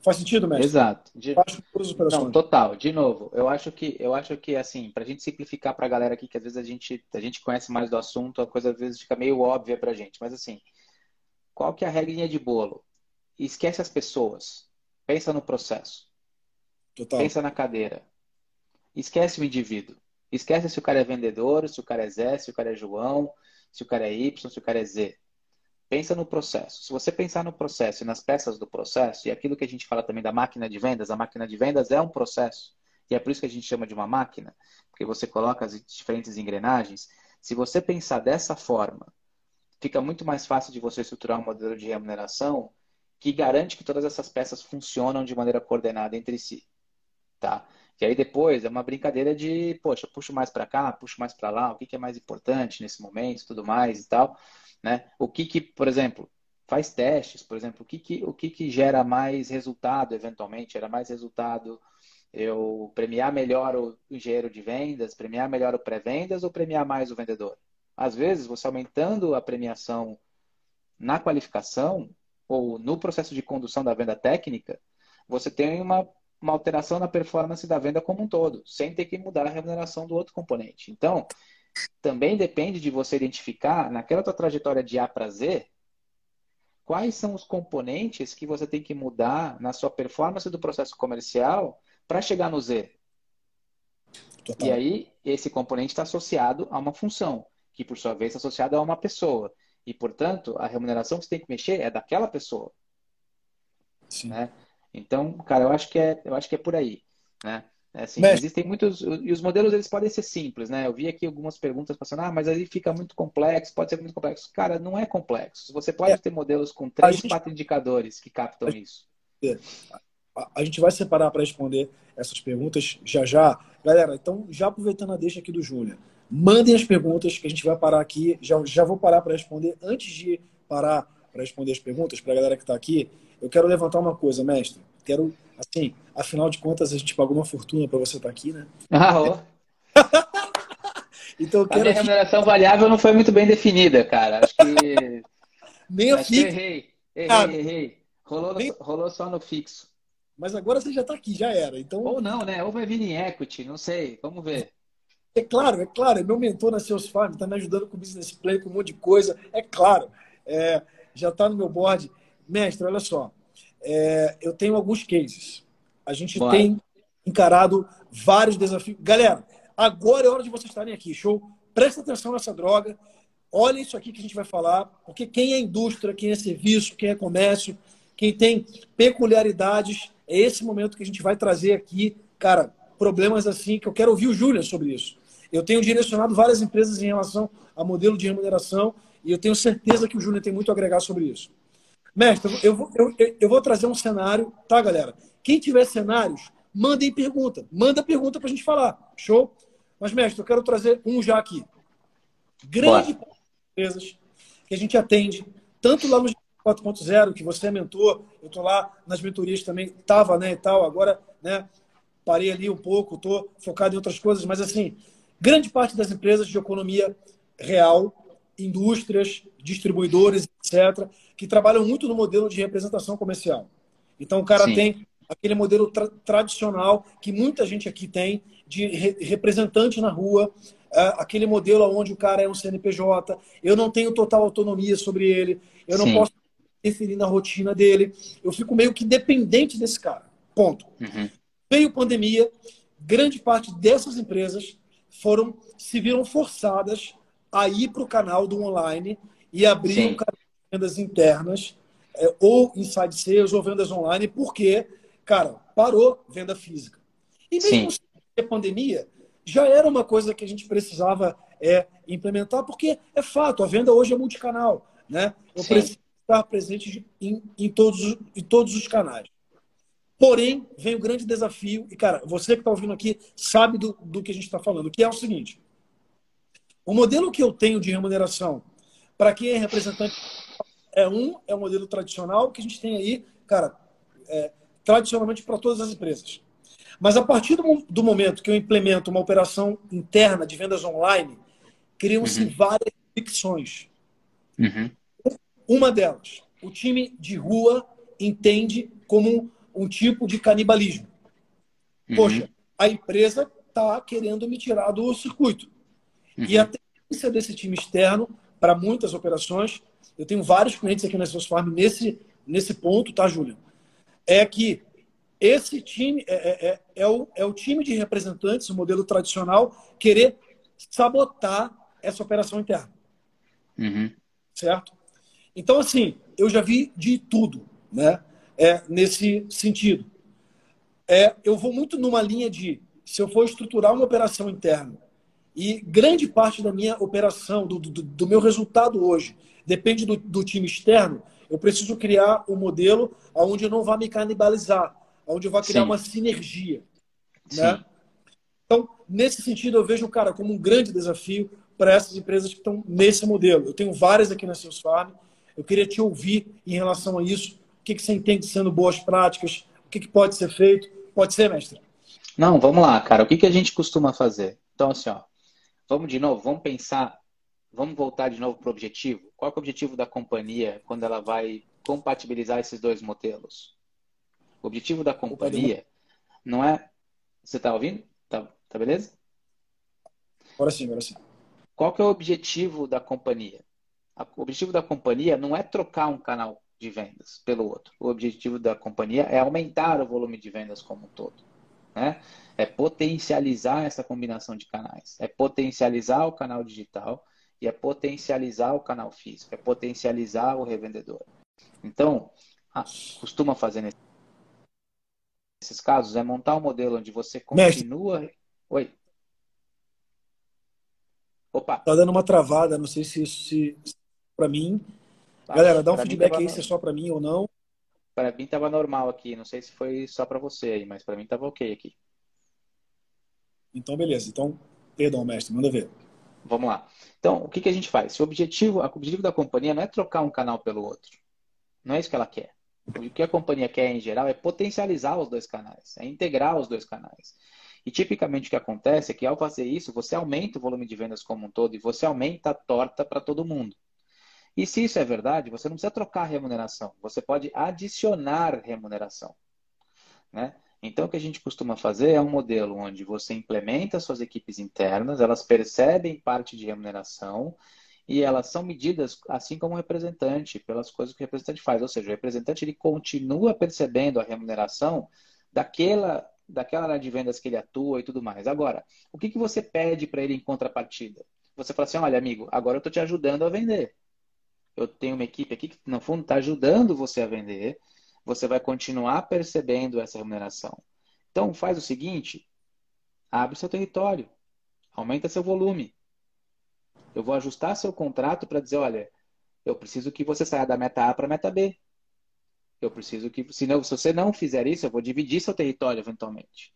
Faz sentido, mestre? Exato. De... Não, total. De novo, eu acho que, eu acho que assim, para a gente simplificar para a galera aqui, que às vezes a gente, a gente conhece mais do assunto, a coisa às vezes fica meio óbvia para a gente. Mas assim, qual que é a regrinha de bolo? Esquece as pessoas. Pensa no processo. Total. Pensa na cadeira. esquece o indivíduo. Esquece se o cara é vendedor, se o cara é Zé, se o cara é João, se o cara é Y, se o cara é Z. Pensa no processo. Se você pensar no processo e nas peças do processo, e aquilo que a gente fala também da máquina de vendas, a máquina de vendas é um processo. E é por isso que a gente chama de uma máquina, porque você coloca as diferentes engrenagens. Se você pensar dessa forma, fica muito mais fácil de você estruturar um modelo de remuneração que garante que todas essas peças funcionam de maneira coordenada entre si. Tá? E aí depois é uma brincadeira de, poxa, puxo mais para cá, puxo mais para lá, o que, que é mais importante nesse momento, tudo mais e tal. Né? O que, que por exemplo, faz testes, por exemplo, o que, que, o que, que gera mais resultado, eventualmente, gera mais resultado eu premiar melhor o engenheiro de vendas, premiar melhor o pré-vendas ou premiar mais o vendedor? Às vezes, você aumentando a premiação na qualificação ou no processo de condução da venda técnica, você tem uma, uma alteração na performance da venda como um todo, sem ter que mudar a remuneração do outro componente. Então, também depende de você identificar, naquela tua trajetória de A para Z, quais são os componentes que você tem que mudar na sua performance do processo comercial para chegar no Z. Total. E aí, esse componente está associado a uma função, que por sua vez está associado a uma pessoa. E, portanto, a remuneração que você tem que mexer é daquela pessoa. Sim. Né? Então, cara, eu acho que é, eu acho que é por aí. Né? É assim, existem muitos. E os modelos eles podem ser simples, né? Eu vi aqui algumas perguntas passando, ah, mas aí fica muito complexo, pode ser muito complexo. Cara, não é complexo. Você pode é. ter modelos com três, gente... quatro indicadores que captam isso. É. A gente vai separar para responder essas perguntas já já. Galera, então, já aproveitando a deixa aqui do Júnior, mandem as perguntas que a gente vai parar aqui. Já, já vou parar para responder. Antes de parar para responder as perguntas, para a galera que está aqui, eu quero levantar uma coisa, mestre. Quero Assim, afinal de contas, a gente pagou uma fortuna para você estar tá aqui, né? Ah, ó. então, eu quero... A minha remuneração variável não foi muito bem definida, cara. Acho que. Nem eu fico. Errei, errei, ah, errei. Rolou, nem... rolou só no fixo. Mas agora você já está aqui, já era. Então... Ou não, né? Ou vai vir em equity, não sei. Vamos ver. É claro, é claro. É meu mentor na Seus Farm, está me ajudando com o business plan, com um monte de coisa. É claro. É, já está no meu board. Mestre, olha só é, eu tenho alguns cases. A gente tem encarado vários desafios. Galera, agora é hora de vocês estarem aqui, show? Presta atenção nessa droga. Olha isso aqui que a gente vai falar, porque quem é indústria, quem é serviço, quem é comércio, quem tem peculiaridades, é esse momento que a gente vai trazer aqui, cara, problemas assim que eu quero ouvir o Júlia sobre isso. Eu tenho direcionado várias empresas em relação a modelo de remuneração e eu tenho certeza que o Júlia tem muito a agregar sobre isso. Mestre, eu vou, eu, eu vou trazer um cenário, tá, galera? Quem tiver cenários, mandem pergunta. Manda pergunta para a gente falar. Show? Mas, mestre, eu quero trazer um já aqui. Grande empresas que a gente atende, tanto lá no 4.0, que você é mentor, eu estou lá nas mentorias também, estava, né, e tal, agora, né, parei ali um pouco, estou focado em outras coisas, mas assim, grande parte das empresas de economia real, indústrias, distribuidores, etc., que trabalham muito no modelo de representação comercial. Então, o cara Sim. tem aquele modelo tra tradicional que muita gente aqui tem, de re representante na rua, uh, aquele modelo onde o cara é um CNPJ, eu não tenho total autonomia sobre ele, eu não Sim. posso interferir na rotina dele, eu fico meio que dependente desse cara. Ponto. Uhum. Veio pandemia, grande parte dessas empresas foram se viram forçadas a ir para o canal do online e abrir Sim. um canal vendas internas, é, ou inside sales, ou vendas online, porque, cara, parou venda física. E mesmo Sim. a pandemia, já era uma coisa que a gente precisava é, implementar, porque é fato, a venda hoje é multicanal. Né? Eu Sim. preciso estar presente em, em, todos, em todos os canais. Porém, vem o grande desafio, e, cara, você que está ouvindo aqui sabe do, do que a gente está falando, que é o seguinte: o modelo que eu tenho de remuneração para quem é representante é um, é o modelo tradicional que a gente tem aí, cara, é, tradicionalmente para todas as empresas. Mas a partir do, do, momento que eu implemento uma operação interna de vendas online, criam-se uhum. várias fricções. Uhum. Uma delas, o time de rua entende como um, um tipo de canibalismo. Uhum. Poxa, a empresa está querendo me tirar do circuito. Uhum. E a tendência desse time externo para muitas operações, eu tenho vários clientes aqui na Salesforce nesse, nesse ponto, tá, Júlio? É que esse time é, é, é, é, o, é o time de representantes, o modelo tradicional, querer sabotar essa operação interna. Uhum. Certo? Então, assim, eu já vi de tudo, né? É, nesse sentido. É, eu vou muito numa linha de, se eu for estruturar uma operação interna e grande parte da minha operação, do, do, do meu resultado hoje, depende do, do, time externo, eu preciso criar um modelo onde eu não vá me canibalizar, onde eu vá criar Sim. uma sinergia. Né? Então, nesse sentido, eu vejo o cara como um grande desafio para essas empresas que estão nesse modelo. Eu tenho várias aqui na Seus Farm. Eu queria te ouvir em relação a isso. O que, que você entende sendo boas práticas? O que, que pode ser feito? Pode ser, mestre? Não, vamos lá, cara. O que, que a gente costuma fazer? Então, assim, ó, Vamos de novo, vamos pensar, vamos voltar de novo para o objetivo. Qual é o objetivo da companhia quando ela vai compatibilizar esses dois modelos? O objetivo da companhia não é. Você está ouvindo? Tá, tá beleza? Agora sim, agora sim. Qual que é o objetivo da companhia? O objetivo da companhia não é trocar um canal de vendas pelo outro. O objetivo da companhia é aumentar o volume de vendas como um todo. Né? É potencializar essa combinação de canais. É potencializar o canal digital e é potencializar o canal físico. É potencializar o revendedor. Então, ah, costuma fazer nesses casos é montar um modelo onde você continua. Mestre. Oi. Opa. Tá dando uma travada, não sei se isso se, para mim. Galera, dá um feedback aí se é só para mim ou não. Para mim estava normal aqui, não sei se foi só para você aí, mas para mim estava ok aqui. Então, beleza. Então, perdão, mestre, manda ver. Vamos lá. Então, o que, que a gente faz? O objetivo, o objetivo da companhia não é trocar um canal pelo outro. Não é isso que ela quer. O que a companhia quer, em geral, é potencializar os dois canais, é integrar os dois canais. E tipicamente o que acontece é que ao fazer isso, você aumenta o volume de vendas como um todo e você aumenta a torta para todo mundo. E se isso é verdade, você não precisa trocar remuneração, você pode adicionar remuneração. Né? Então, o que a gente costuma fazer é um modelo onde você implementa suas equipes internas, elas percebem parte de remuneração e elas são medidas, assim como o representante, pelas coisas que o representante faz. Ou seja, o representante ele continua percebendo a remuneração daquela, daquela área de vendas que ele atua e tudo mais. Agora, o que, que você pede para ele em contrapartida? Você fala assim: olha, amigo, agora eu estou te ajudando a vender. Eu tenho uma equipe aqui que, no fundo, está ajudando você a vender você vai continuar percebendo essa remuneração. Então, faz o seguinte: abre seu território, aumenta seu volume. Eu vou ajustar seu contrato para dizer, olha, eu preciso que você saia da meta A para a meta B. Eu preciso que, se, não, se você não fizer isso, eu vou dividir seu território eventualmente.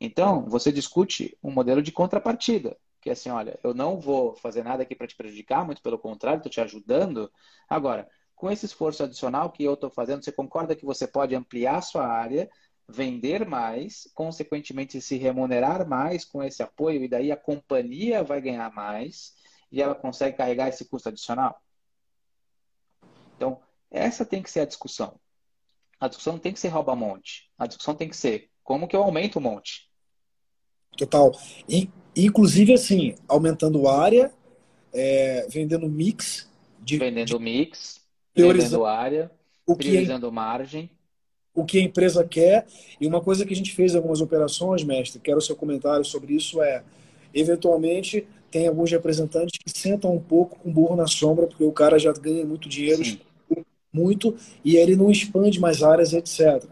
Então, você discute um modelo de contrapartida, que é assim, olha, eu não vou fazer nada aqui para te prejudicar, muito pelo contrário, estou te ajudando. Agora, com esse esforço adicional que eu estou fazendo, você concorda que você pode ampliar sua área, vender mais, consequentemente se remunerar mais com esse apoio, e daí a companhia vai ganhar mais e ela consegue carregar esse custo adicional? Então, essa tem que ser a discussão. A discussão não tem que ser rouba-monte. A discussão tem que ser como que eu aumento o monte. Total. E, inclusive, assim, aumentando área, é, vendendo mix. De, vendendo de... mix priorizando área, o priorizando que, margem. O que a empresa quer. E uma coisa que a gente fez em algumas operações, mestre, quero o seu comentário sobre isso, é eventualmente tem alguns representantes que sentam um pouco com burro na sombra, porque o cara já ganha muito dinheiro, Sim. muito, e ele não expande mais áreas, etc.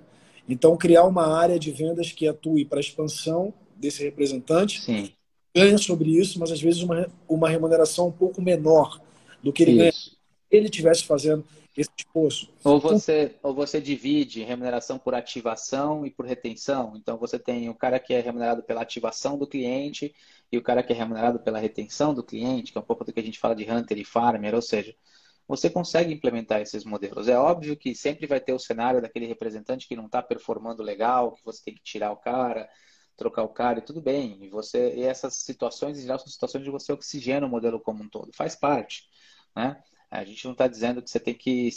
Então, criar uma área de vendas que atue para a expansão desse representante Sim. ganha sobre isso, mas às vezes uma, uma remuneração um pouco menor do que ele isso. ganha ele tivesse fazendo esse esforço. Ou você, ou você divide remuneração por ativação e por retenção. Então você tem o cara que é remunerado pela ativação do cliente e o cara que é remunerado pela retenção do cliente, que é um pouco do que a gente fala de hunter e farmer, ou seja, você consegue implementar esses modelos. É óbvio que sempre vai ter o cenário daquele representante que não está performando legal, que você tem que tirar o cara, trocar o cara e tudo bem. E você e essas situações em geral são situações de você oxigena o modelo como um todo. Faz parte, né? A gente não está dizendo que você tem que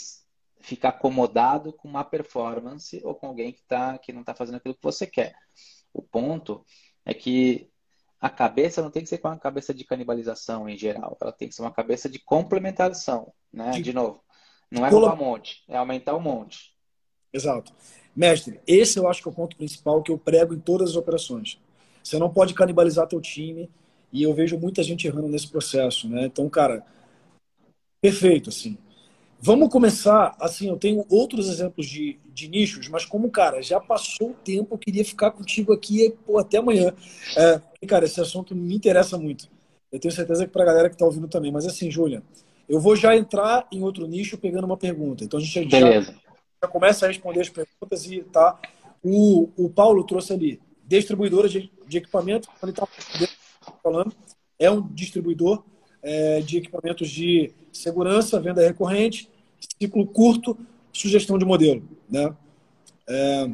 ficar acomodado com uma performance ou com alguém que, tá, que não está fazendo aquilo que você quer. O ponto é que a cabeça não tem que ser com uma cabeça de canibalização em geral, ela tem que ser uma cabeça de complementação, né? De, de novo, não é roubar monte, é aumentar o monte. Exato. Mestre, esse eu acho que é o ponto principal que eu prego em todas as operações. Você não pode canibalizar teu time e eu vejo muita gente errando nesse processo, né? Então, cara, perfeito, assim. Vamos começar, assim, eu tenho outros exemplos de, de nichos, mas como, cara, já passou o tempo, eu queria ficar contigo aqui pô, até amanhã. É, cara, esse assunto me interessa muito. Eu tenho certeza que para a galera que está ouvindo também. Mas assim, Júlia, eu vou já entrar em outro nicho pegando uma pergunta. Então a gente Beleza. Já, já começa a responder as perguntas e tá. O, o Paulo trouxe ali distribuidora de, de equipamento, ele está falando, é um distribuidor é, de equipamentos de segurança, venda recorrente, ciclo curto, sugestão de modelo, né? É...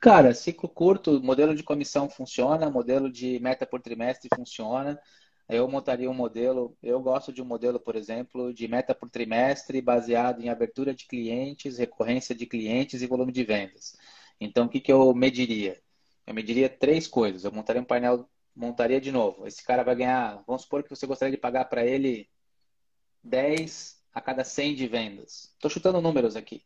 Cara, ciclo curto, modelo de comissão funciona, modelo de meta por trimestre funciona. Eu montaria um modelo, eu gosto de um modelo, por exemplo, de meta por trimestre baseado em abertura de clientes, recorrência de clientes e volume de vendas. Então, o que, que eu mediria? Eu mediria três coisas. Eu montaria um painel, montaria de novo. Esse cara vai ganhar, vamos supor que você gostaria de pagar para ele 10 a cada 100 de vendas. Estou chutando números aqui,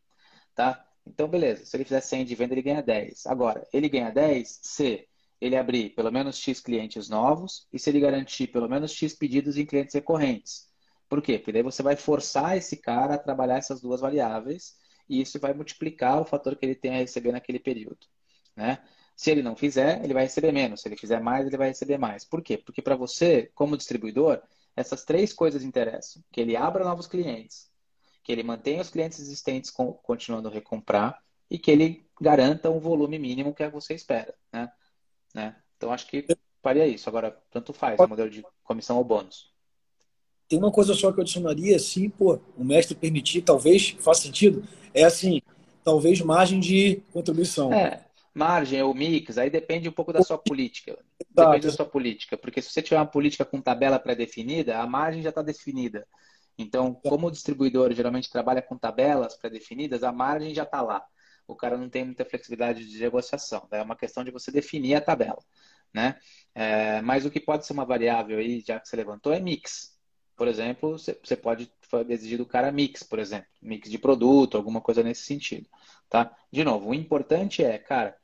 tá? Então, beleza. Se ele fizer 100 de venda, ele ganha 10. Agora, ele ganha 10 se ele abrir pelo menos X clientes novos e se ele garantir pelo menos X pedidos em clientes recorrentes. Por quê? Porque daí você vai forçar esse cara a trabalhar essas duas variáveis e isso vai multiplicar o fator que ele tem a receber naquele período, né? Se ele não fizer, ele vai receber menos. Se ele fizer mais, ele vai receber mais. Por quê? Porque para você, como distribuidor, essas três coisas interessam. Que ele abra novos clientes, que ele mantenha os clientes existentes continuando a recomprar e que ele garanta um volume mínimo que você espera, né? né? Então, acho que faria isso. Agora, tanto faz o modelo de comissão ou bônus. Tem uma coisa só que eu adicionaria, se pô, o mestre permitir, talvez faça sentido, é assim, talvez margem de contribuição. É, margem ou mix, aí depende um pouco da sua política. Depende da sua política, porque se você tiver uma política com tabela pré-definida, a margem já está definida. Então, como o distribuidor geralmente trabalha com tabelas pré-definidas, a margem já está lá. O cara não tem muita flexibilidade de negociação. É uma questão de você definir a tabela, né? É, mas o que pode ser uma variável aí, já que você levantou, é mix. Por exemplo, você pode exigir do cara mix, por exemplo, mix de produto, alguma coisa nesse sentido, tá? De novo, o importante é, cara,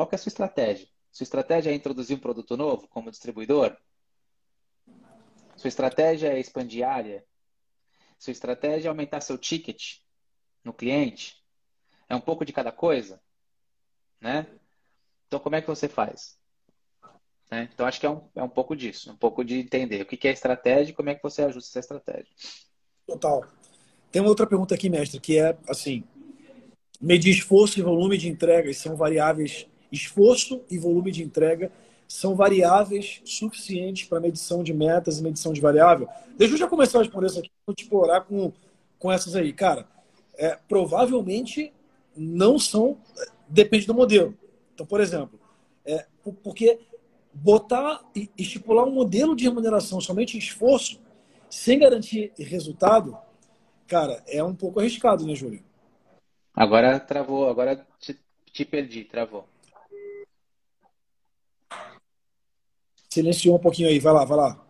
qual que é a sua estratégia? Sua estratégia é introduzir um produto novo como distribuidor? Sua estratégia é expandir área? Sua estratégia é aumentar seu ticket no cliente? É um pouco de cada coisa? Né? Então, como é que você faz? Né? Então, acho que é um, é um pouco disso, um pouco de entender o que é estratégia e como é que você ajusta essa estratégia. Total. Tem uma outra pergunta aqui, mestre, que é assim: medir esforço e volume de entregas são variáveis. Esforço e volume de entrega são variáveis suficientes para medição de metas e medição de variável? Deixa eu já começar a responder isso aqui, vou te explorar com, com essas aí. Cara, é, provavelmente não são, depende do modelo. Então, por exemplo, é, porque botar e estipular um modelo de remuneração somente em esforço, sem garantir resultado, cara, é um pouco arriscado, né, Júlio? Agora travou, agora te, te perdi, travou. Silenciou um pouquinho aí, vai lá, vai lá.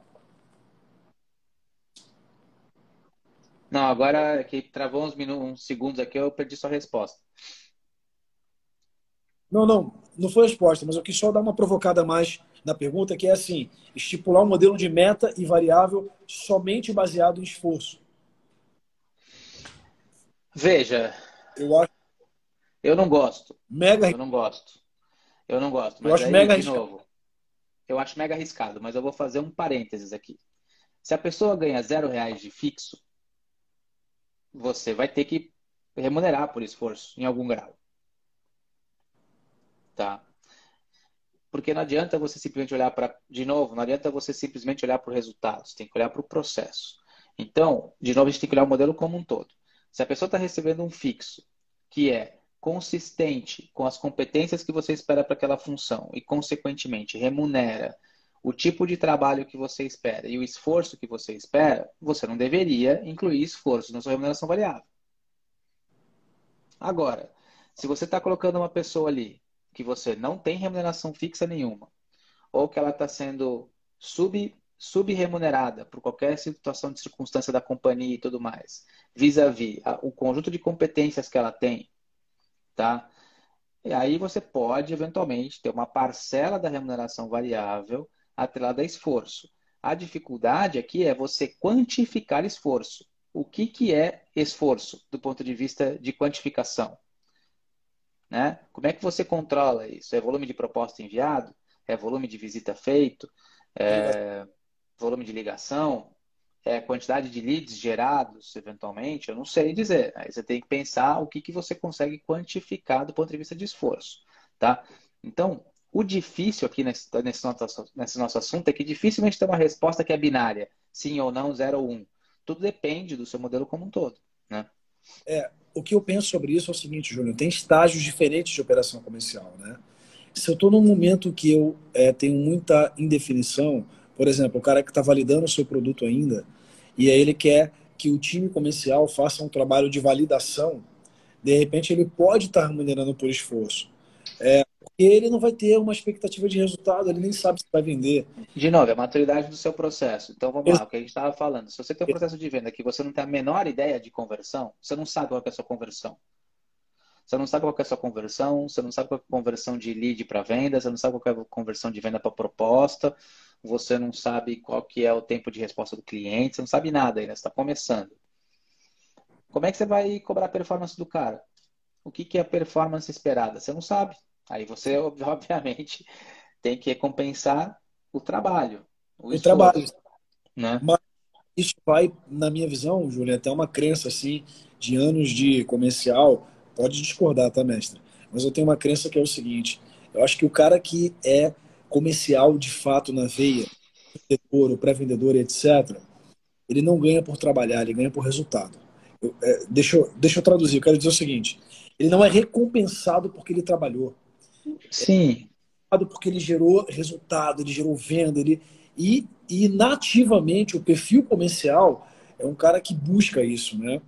Não, agora que travou uns minutos, uns segundos aqui, eu perdi sua resposta. Não, não, não foi a resposta, mas eu quis só dar uma provocada mais na pergunta, que é assim: estipular um modelo de meta e variável somente baseado em esforço. Veja, eu acho. Eu não gosto. Mega. Eu não gosto. Eu não gosto. Mas eu acho aí, mega de novo, eu acho mega arriscado, mas eu vou fazer um parênteses aqui. Se a pessoa ganha zero reais de fixo, você vai ter que remunerar por esforço em algum grau. Tá? Porque não adianta você simplesmente olhar para. De novo, não adianta você simplesmente olhar para o resultado, você tem que olhar para o processo. Então, de novo, a gente tem que olhar o modelo como um todo. Se a pessoa está recebendo um fixo que é consistente com as competências que você espera para aquela função e, consequentemente, remunera o tipo de trabalho que você espera e o esforço que você espera, você não deveria incluir esforço na sua remuneração variável. Agora, se você está colocando uma pessoa ali que você não tem remuneração fixa nenhuma, ou que ela está sendo sub subremunerada por qualquer situação de circunstância da companhia e tudo mais, vis-à-vis -vis o conjunto de competências que ela tem, tá? E aí você pode, eventualmente, ter uma parcela da remuneração variável atrelada a esforço. A dificuldade aqui é você quantificar esforço. O que, que é esforço do ponto de vista de quantificação? Né? Como é que você controla isso? É volume de proposta enviado? É volume de visita feito? É volume de ligação? É quantidade de leads gerados, eventualmente? Eu não sei dizer. Aí você tem que pensar o que, que você consegue quantificar do ponto de vista de esforço. Tá? Então, o difícil aqui nesse, nesse, nosso, nesse nosso assunto é que dificilmente tem uma resposta que é binária, sim ou não, zero ou um. Tudo depende do seu modelo como um todo. Né? É, o que eu penso sobre isso é o seguinte, Júnior, tem estágios diferentes de operação comercial. Né? Se eu estou num momento que eu é, tenho muita indefinição, por exemplo, o cara que está validando o seu produto ainda, e aí ele quer que o time comercial faça um trabalho de validação, de repente ele pode estar tá remunerando por esforço. É, ele não vai ter uma expectativa de resultado, ele nem sabe se vai vender. De novo, é a maturidade do seu processo. Então vamos lá, o que a gente estava falando. Se você tem um processo de venda que você não tem a menor ideia de conversão, você não sabe qual é a sua conversão. Você não sabe qual é a sua conversão, você não sabe qual é a conversão de lead para venda, você não sabe qual é a conversão de venda para proposta, você não sabe qual que é o tempo de resposta do cliente, você não sabe nada ainda, você está começando. Como é que você vai cobrar a performance do cara? O que, que é a performance esperada? Você não sabe. Aí você, obviamente, tem que recompensar o trabalho. O, o trabalho. Né? Mas isso vai, na minha visão, Júlia, até uma crença assim, de anos de comercial. Pode discordar, tá, mestre? Mas eu tenho uma crença que é o seguinte: eu acho que o cara que é comercial de fato na veia, vendedor, pré-vendedor, etc., ele não ganha por trabalhar, ele ganha por resultado. Eu, é, deixa, eu, deixa eu traduzir, eu quero dizer o seguinte: ele não é recompensado porque ele trabalhou. Sim. Porque ele gerou resultado, ele gerou venda, ele e, e nativamente o perfil comercial é um cara que busca isso, né?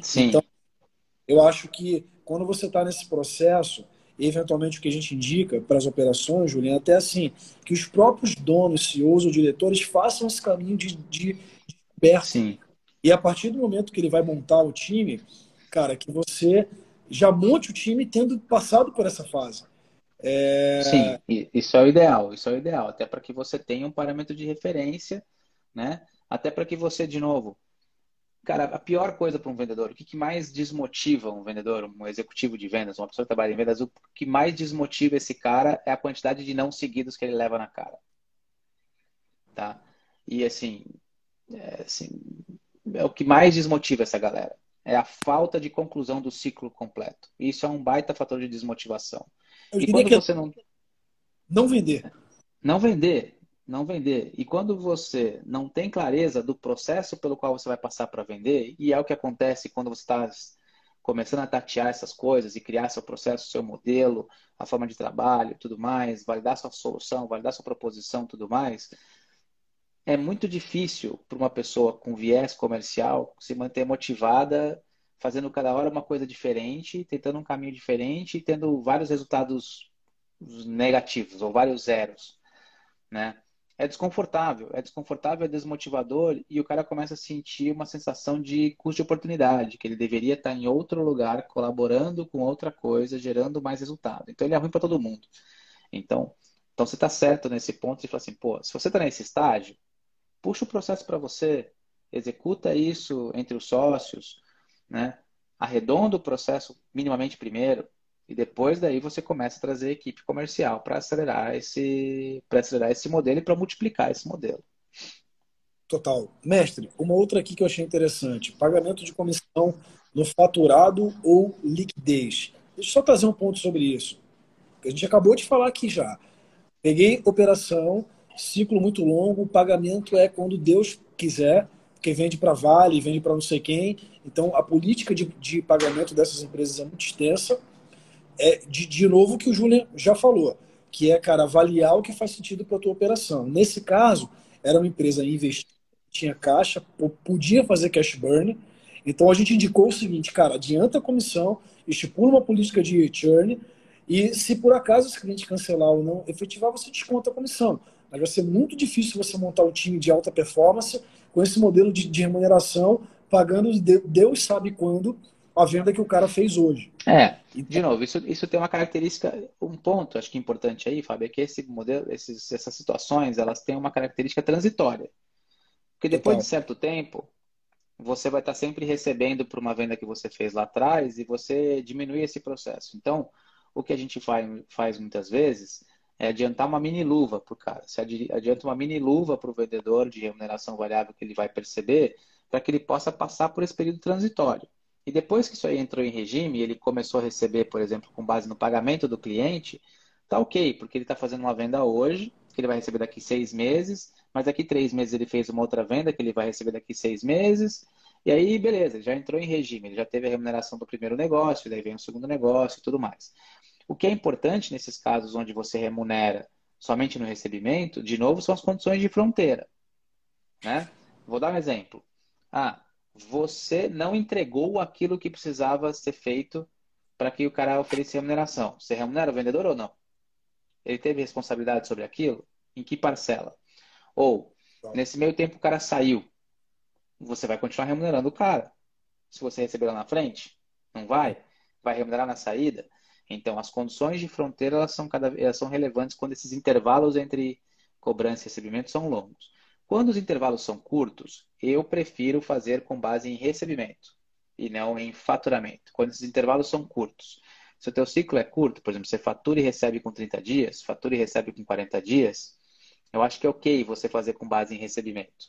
Sim. Então, eu acho que quando você está nesse processo, eventualmente o que a gente indica para as operações, Juliana, até assim, que os próprios donos, CEOs ou diretores façam esse caminho de, de, de Sim. E a partir do momento que ele vai montar o time, cara, que você já monte o time tendo passado por essa fase. É... Sim, isso é o ideal, isso é o ideal, até para que você tenha um parâmetro de referência, né? Até para que você, de novo, cara, a pior coisa para um vendedor, o que, mais desmotiva um vendedor, um executivo de vendas, uma pessoa que trabalha em vendas, o que mais desmotiva esse cara é a quantidade de não seguidos que ele leva na cara, tá? E assim, é, assim, é o que mais desmotiva essa galera é a falta de conclusão do ciclo completo. Isso é um baita fator de desmotivação. Eu e quando você não. Não vender. Não vender. Não vender. E quando você não tem clareza do processo pelo qual você vai passar para vender, e é o que acontece quando você está começando a tatear essas coisas e criar seu processo, seu modelo, a forma de trabalho, tudo mais, validar sua solução, validar sua proposição, tudo mais, é muito difícil para uma pessoa com viés comercial se manter motivada fazendo cada hora uma coisa diferente, tentando um caminho diferente e tendo vários resultados negativos ou vários zeros, né? É desconfortável, é desconfortável, é desmotivador e o cara começa a sentir uma sensação de custo de oportunidade, que ele deveria estar em outro lugar, colaborando com outra coisa, gerando mais resultado. Então ele é ruim para todo mundo. Então, então você está certo nesse ponto de falar assim, pô, se você está nesse estágio, puxa o processo para você, executa isso entre os sócios, né? Arredonda o processo minimamente primeiro e depois daí você começa a trazer equipe comercial para acelerar esse para acelerar esse modelo e para multiplicar esse modelo. Total. Mestre, uma outra aqui que eu achei interessante, pagamento de comissão no faturado ou liquidez. Deixa eu só trazer um ponto sobre isso. A gente acabou de falar aqui já. Peguei operação, ciclo muito longo, pagamento é quando Deus quiser, porque vende para Vale, vende para não sei quem. Então, a política de, de pagamento dessas empresas é muito extensa. É, de, de novo, o que o Julian já falou, que é, cara, avaliar o que faz sentido para a tua operação. Nesse caso, era uma empresa investida, tinha caixa, podia fazer cash burn. Então, a gente indicou o seguinte, cara, adianta a comissão, estipula uma política de churn, e se por acaso esse cliente cancelar ou não efetivar, você desconta a comissão. Mas vai ser muito difícil você montar um time de alta performance com esse modelo de, de remuneração, pagando Deus sabe quando a venda que o cara fez hoje. É, de novo, isso, isso tem uma característica, um ponto, acho que importante aí, Fábio, é que esse modelo, esses, essas situações, elas têm uma característica transitória. Porque depois Total. de certo tempo, você vai estar sempre recebendo por uma venda que você fez lá atrás e você diminui esse processo. Então, o que a gente faz, faz muitas vezes é adiantar uma mini luva para o cara. Se adianta uma mini luva para o vendedor de remuneração variável que ele vai perceber, para que ele possa passar por esse período transitório. E depois que isso aí entrou em regime, ele começou a receber, por exemplo, com base no pagamento do cliente, tá ok, porque ele está fazendo uma venda hoje, que ele vai receber daqui seis meses, mas daqui três meses ele fez uma outra venda que ele vai receber daqui seis meses, e aí, beleza, já entrou em regime, ele já teve a remuneração do primeiro negócio, daí vem o segundo negócio e tudo mais. O que é importante nesses casos onde você remunera somente no recebimento, de novo, são as condições de fronteira. Né? Vou dar um exemplo. Ah, você não entregou aquilo que precisava ser feito para que o cara oferecesse remuneração. Você remunera o vendedor ou não? Ele teve responsabilidade sobre aquilo? Em que parcela? Ou, nesse meio tempo, o cara saiu. Você vai continuar remunerando o cara. Se você receber lá na frente, não vai? Vai remunerar na saída? Então, as condições de fronteira elas são, cada, elas são relevantes quando esses intervalos entre cobrança e recebimento são longos. Quando os intervalos são curtos, eu prefiro fazer com base em recebimento e não em faturamento. Quando esses intervalos são curtos. Se o teu ciclo é curto, por exemplo, você fatura e recebe com 30 dias, fatura e recebe com 40 dias, eu acho que é ok você fazer com base em recebimento.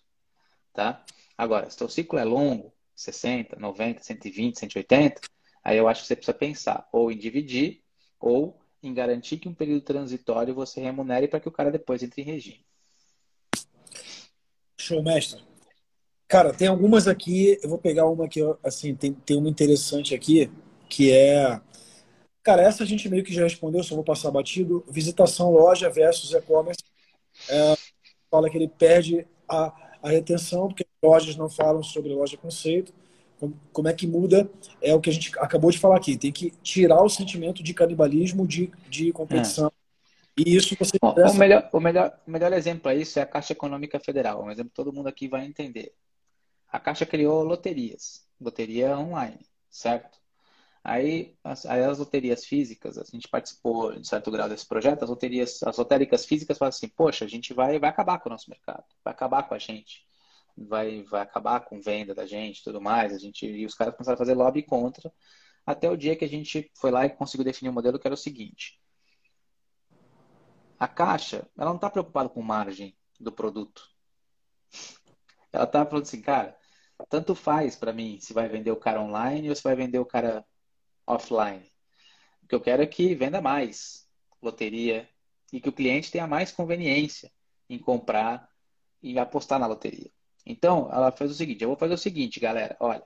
Tá? Agora, se o teu ciclo é longo, 60, 90, 120, 180, aí eu acho que você precisa pensar ou em dividir ou em garantir que um período transitório você remunere para que o cara depois entre em regime. Show, mestre. Cara, tem algumas aqui, eu vou pegar uma que, assim, tem, tem uma interessante aqui, que é... Cara, essa a gente meio que já respondeu, só vou passar batido. Visitação loja versus e-commerce. É, fala que ele perde a, a retenção, porque lojas não falam sobre loja conceito. Como, é que muda? É o que a gente acabou de falar aqui. Tem que tirar o sentimento de canibalismo, de, de competição. É e isso você. Bom, o, melhor, o, melhor, o melhor exemplo para isso é a Caixa Econômica Federal. Um exemplo que todo mundo aqui vai entender. A Caixa criou loterias, loteria online, certo? Aí as, aí as loterias físicas, a gente participou de certo grau desse projeto, as loterias, as lotéricas físicas falam assim, poxa, a gente vai, vai acabar com o nosso mercado, vai acabar com a gente, vai, vai acabar com venda da gente tudo mais. A gente, e os caras começaram a fazer lobby contra, até o dia que a gente foi lá e conseguiu definir um modelo que era o seguinte a caixa, ela não está preocupada com margem do produto. Ela está falando assim, cara, tanto faz para mim se vai vender o cara online ou se vai vender o cara offline. O que eu quero é que venda mais loteria e que o cliente tenha mais conveniência em comprar e apostar na loteria. Então, ela fez o seguinte: eu vou fazer o seguinte, galera. Olha,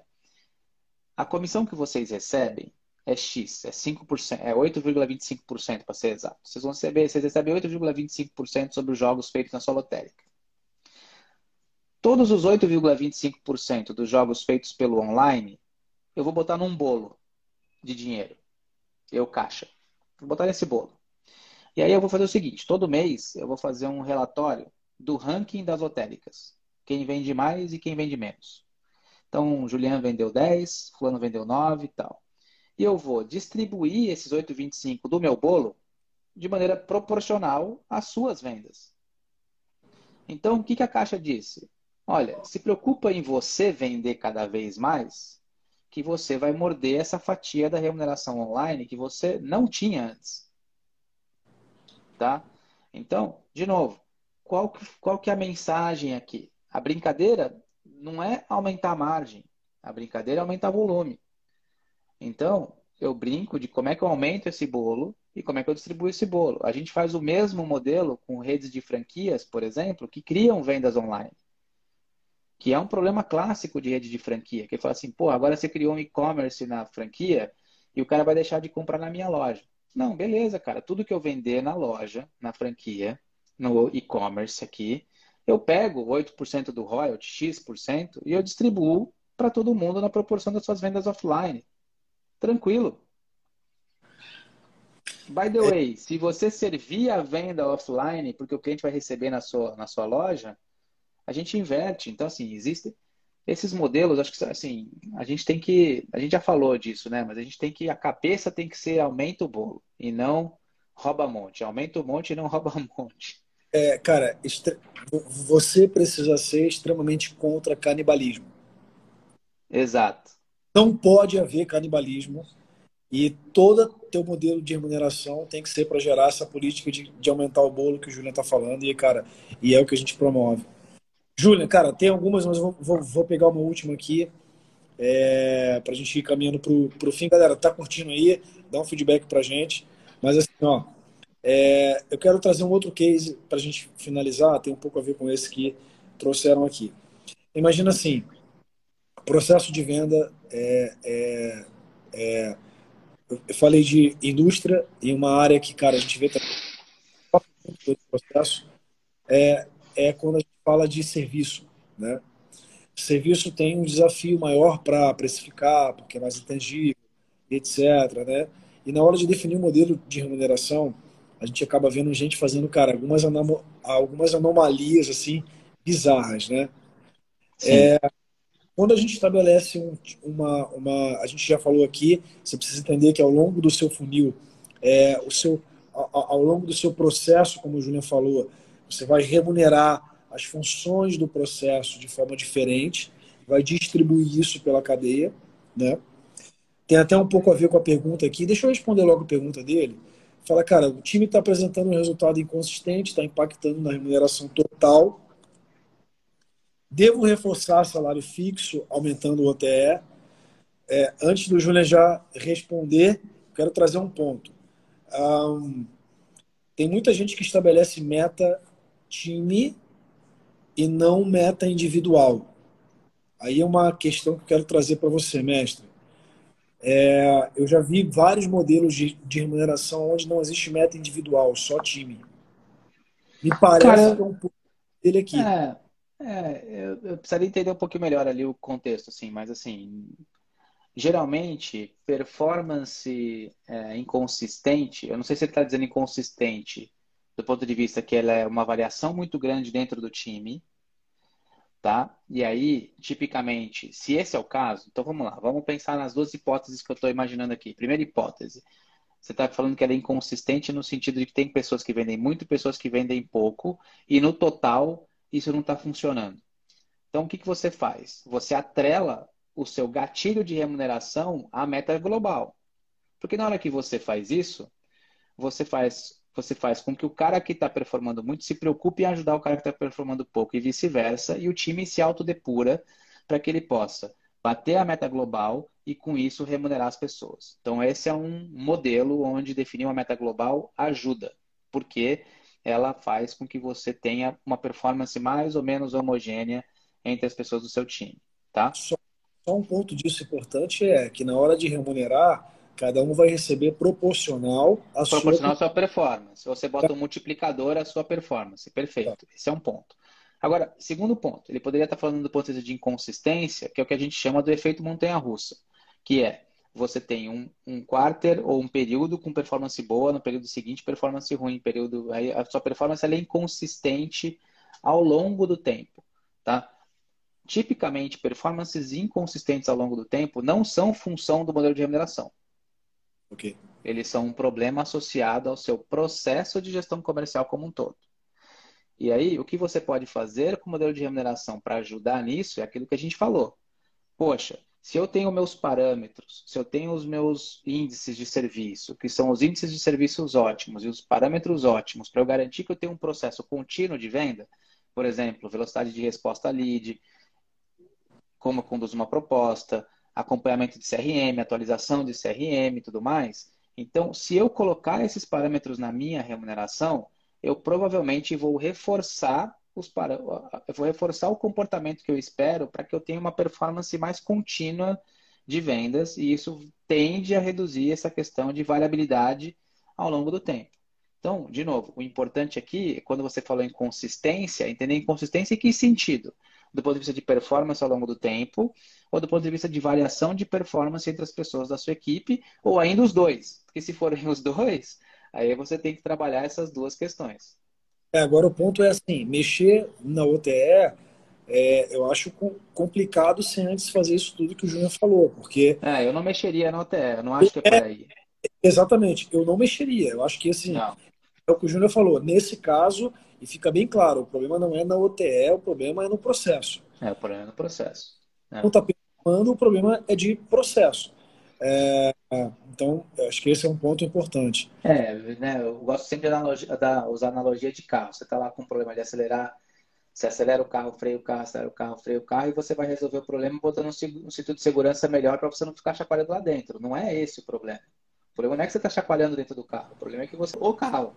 a comissão que vocês recebem é X, é 5%, é 8,25% para ser exato. Vocês vão receber, vocês recebem 8,25% sobre os jogos feitos na sua lotérica. Todos os 8,25% dos jogos feitos pelo online, eu vou botar num bolo de dinheiro. Eu caixa. Vou botar nesse bolo. E aí eu vou fazer o seguinte, todo mês eu vou fazer um relatório do ranking das lotéricas. Quem vende mais e quem vende menos. Então, Juliano vendeu 10, fulano vendeu 9 e tal e eu vou distribuir esses 8,25 do meu bolo de maneira proporcional às suas vendas. Então, o que, que a Caixa disse? Olha, se preocupa em você vender cada vez mais, que você vai morder essa fatia da remuneração online que você não tinha antes. Tá? Então, de novo, qual, qual que é a mensagem aqui? A brincadeira não é aumentar a margem, a brincadeira é aumentar volume. Então, eu brinco de como é que eu aumento esse bolo e como é que eu distribuo esse bolo. A gente faz o mesmo modelo com redes de franquias, por exemplo, que criam vendas online. Que é um problema clássico de rede de franquia. Que fala assim, pô, agora você criou um e-commerce na franquia e o cara vai deixar de comprar na minha loja. Não, beleza, cara. Tudo que eu vender na loja, na franquia, no e-commerce aqui, eu pego 8% do royalty, X%, e eu distribuo para todo mundo na proporção das suas vendas offline. Tranquilo. By the way, se você servir a venda offline, porque o cliente vai receber na sua, na sua loja, a gente inverte. Então, assim, existe. esses modelos, acho que assim, a gente tem que, a gente já falou disso, né? Mas a gente tem que, a cabeça tem que ser aumenta o bolo e não rouba monte. Aumenta o monte e não rouba monte. É, cara, você precisa ser extremamente contra canibalismo. Exato. Não pode haver canibalismo e todo teu modelo de remuneração tem que ser para gerar essa política de, de, aumentar o bolo que o Julian está falando e, cara, e é o que a gente promove. Julian, cara, tem algumas, mas vou, vou, vou pegar uma última aqui é, para a gente ir caminhando para o fim. Galera, tá curtindo aí? Dá um feedback para gente. Mas assim, ó, é, eu quero trazer um outro case para a gente finalizar, tem um pouco a ver com esse que trouxeram aqui. Imagina assim, processo de venda é, é, é eu falei de indústria e uma área que, cara, a gente vê também processo é, é quando a gente fala de serviço, né? Serviço tem um desafio maior para precificar, porque é mais intangível, etc, né? E na hora de definir o um modelo de remuneração, a gente acaba vendo gente fazendo, cara, algumas, algumas anomalias, assim, bizarras, né? É, quando a gente estabelece um, uma, uma... A gente já falou aqui, você precisa entender que ao longo do seu funil, é, o seu, ao, ao longo do seu processo, como o Julian falou, você vai remunerar as funções do processo de forma diferente, vai distribuir isso pela cadeia, né? Tem até um pouco a ver com a pergunta aqui. Deixa eu responder logo a pergunta dele. Fala, cara, o time está apresentando um resultado inconsistente, está impactando na remuneração total. Devo reforçar salário fixo, aumentando o OTE? É, antes do Júnior já responder, quero trazer um ponto. Um, tem muita gente que estabelece meta time e não meta individual. Aí é uma questão que eu quero trazer para você, mestre. É, eu já vi vários modelos de, de, remuneração onde não existe meta individual, só time. Me parece Cara, que é um pouco dele aqui. É, é eu, eu, precisaria entender um pouquinho melhor ali o contexto, assim, mas assim, geralmente, performance é, inconsistente, eu não sei se ele está dizendo inconsistente do ponto de vista que ela é uma variação muito grande dentro do time, tá? E aí, tipicamente, se esse é o caso, então vamos lá, vamos pensar nas duas hipóteses que eu estou imaginando aqui. Primeira hipótese, você está falando que ela é inconsistente no sentido de que tem pessoas que vendem muito, pessoas que vendem pouco, e no total isso não está funcionando. Então, o que, que você faz? Você atrela o seu gatilho de remuneração à meta global. Porque na hora que você faz isso, você faz você faz com que o cara que está performando muito se preocupe em ajudar o cara que está performando pouco e vice-versa, e o time se autodepura para que ele possa bater a meta global e, com isso, remunerar as pessoas. Então, esse é um modelo onde definir uma meta global ajuda, porque ela faz com que você tenha uma performance mais ou menos homogênea entre as pessoas do seu time. Tá? Só, só um ponto disso importante é que na hora de remunerar, Cada um vai receber proporcional à sua... Proporcional à sua performance. Você bota um multiplicador à sua performance. Perfeito. Esse é um ponto. Agora, segundo ponto, ele poderia estar falando do ponto de vista de inconsistência, que é o que a gente chama do efeito montanha-russa, que é você tem um, um quarter ou um período com performance boa, no período seguinte performance ruim, período aí a sua performance é inconsistente ao longo do tempo, tá? Tipicamente, performances inconsistentes ao longo do tempo não são função do modelo de remuneração. Okay. Eles são um problema associado ao seu processo de gestão comercial como um todo. E aí, o que você pode fazer com o modelo de remuneração para ajudar nisso é aquilo que a gente falou. Poxa, se eu tenho meus parâmetros, se eu tenho os meus índices de serviço, que são os índices de serviços ótimos e os parâmetros ótimos, para eu garantir que eu tenho um processo contínuo de venda, por exemplo, velocidade de resposta a lead, como eu conduzo uma proposta, acompanhamento de CRM, atualização de CRM e tudo mais. Então, se eu colocar esses parâmetros na minha remuneração, eu provavelmente vou reforçar os para... eu vou reforçar o comportamento que eu espero para que eu tenha uma performance mais contínua de vendas e isso tende a reduzir essa questão de variabilidade ao longo do tempo. Então, de novo, o importante aqui, quando você falou em consistência, entender inconsistência em que sentido? do ponto de vista de performance ao longo do tempo, ou do ponto de vista de variação de performance entre as pessoas da sua equipe, ou ainda os dois. Porque se forem os dois, aí você tem que trabalhar essas duas questões. É, agora o ponto é assim, mexer na OTE é, eu acho complicado sem antes fazer isso tudo que o Júnior falou, porque... É, eu não mexeria na OTE, eu não acho que é por aí. Exatamente, eu não mexeria. Eu acho que assim, não. é o que o Júnior falou. Nesse caso, e fica bem claro, o problema não é na OTE, o problema é no processo. É, o problema é no processo. É. Não está performando, o problema é de processo. É, então, acho que esse é um ponto importante. É, né, eu gosto sempre de analogia, da, usar analogia de carro. Você está lá com um problema de acelerar, você acelera o carro, freia o carro, acelera o carro, freia o carro, e você vai resolver o problema botando um, um cinto de segurança melhor para você não ficar chacoalhando lá dentro. Não é esse o problema. O problema não é que você está chacoalhando dentro do carro. O problema é que você. O carro.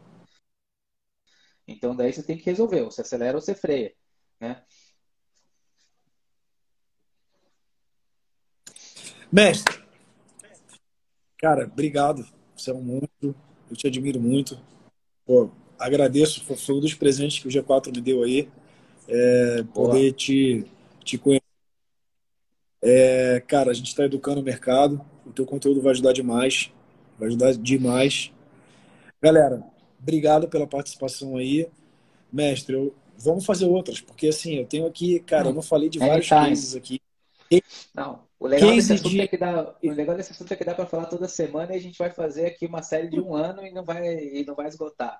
Então daí você tem que resolver. Ou você acelera ou você freia. Né? Mestre, cara, obrigado. Você é um monstro. Eu te admiro muito. Pô, agradeço. Foi um dos presentes que o G4 me deu aí. É, poder te, te conhecer. É, cara, a gente está educando o mercado. O teu conteúdo vai ajudar demais. Vai ajudar demais. Galera, obrigado pela participação aí. Mestre, eu, vamos fazer outras, porque assim, eu tenho aqui, cara, eu não falei de vários cases aqui. Não, o legal, desse assunto de... é que dá, o legal desse assunto é que dá para falar toda semana e a gente vai fazer aqui uma série de um ano e não vai, e não vai esgotar.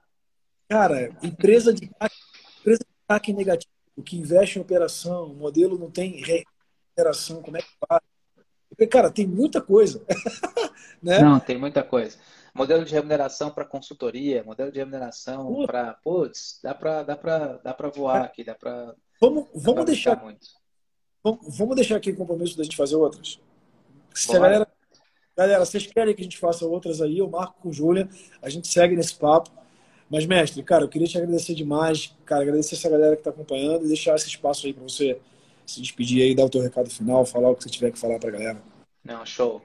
Cara, empresa de empresa de TAC negativo, que investe em operação, o modelo não tem remuneração, como é que faz? Porque, cara, tem muita coisa. né? Não, tem muita coisa. Modelo de remuneração para consultoria, modelo de remuneração para. Putz, dá para dá dá pra voar aqui, dá para. Vamos, vamos deixar. Muito. Vamos, deixar aqui o compromisso da gente fazer outras. Se a galera, galera, vocês querem que a gente faça outras aí, eu marco com o Júlia, a gente segue nesse papo. Mas, mestre, cara, eu queria te agradecer demais, cara, agradecer essa galera que está acompanhando e deixar esse espaço aí para você se despedir aí, dar o teu recado final, falar o que você tiver que falar para a galera. Não, show.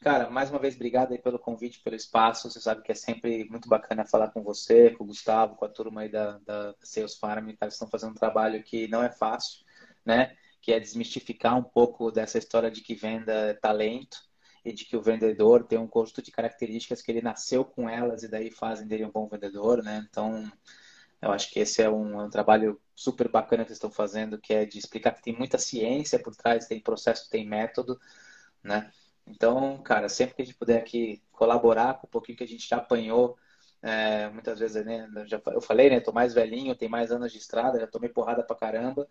Cara, mais uma vez, obrigado aí pelo convite, pelo espaço. Você sabe que é sempre muito bacana falar com você, com o Gustavo, com a turma aí da, da Sales Farm. Cara, estão fazendo um trabalho que não é fácil, né? Que é desmistificar um pouco dessa história de que venda é talento e de que o vendedor tem um conjunto de características que ele nasceu com elas e daí fazem dele um bom vendedor, né? Então, eu acho que esse é um, é um, trabalho super bacana que estão fazendo, que é de explicar que tem muita ciência por trás, tem processo, tem método, né? Então, cara, sempre que a gente puder aqui colaborar com um pouquinho que a gente já apanhou, é, muitas vezes, né, já, eu falei, né, tô mais velhinho, tenho mais anos de estrada, já tomei porrada pra caramba,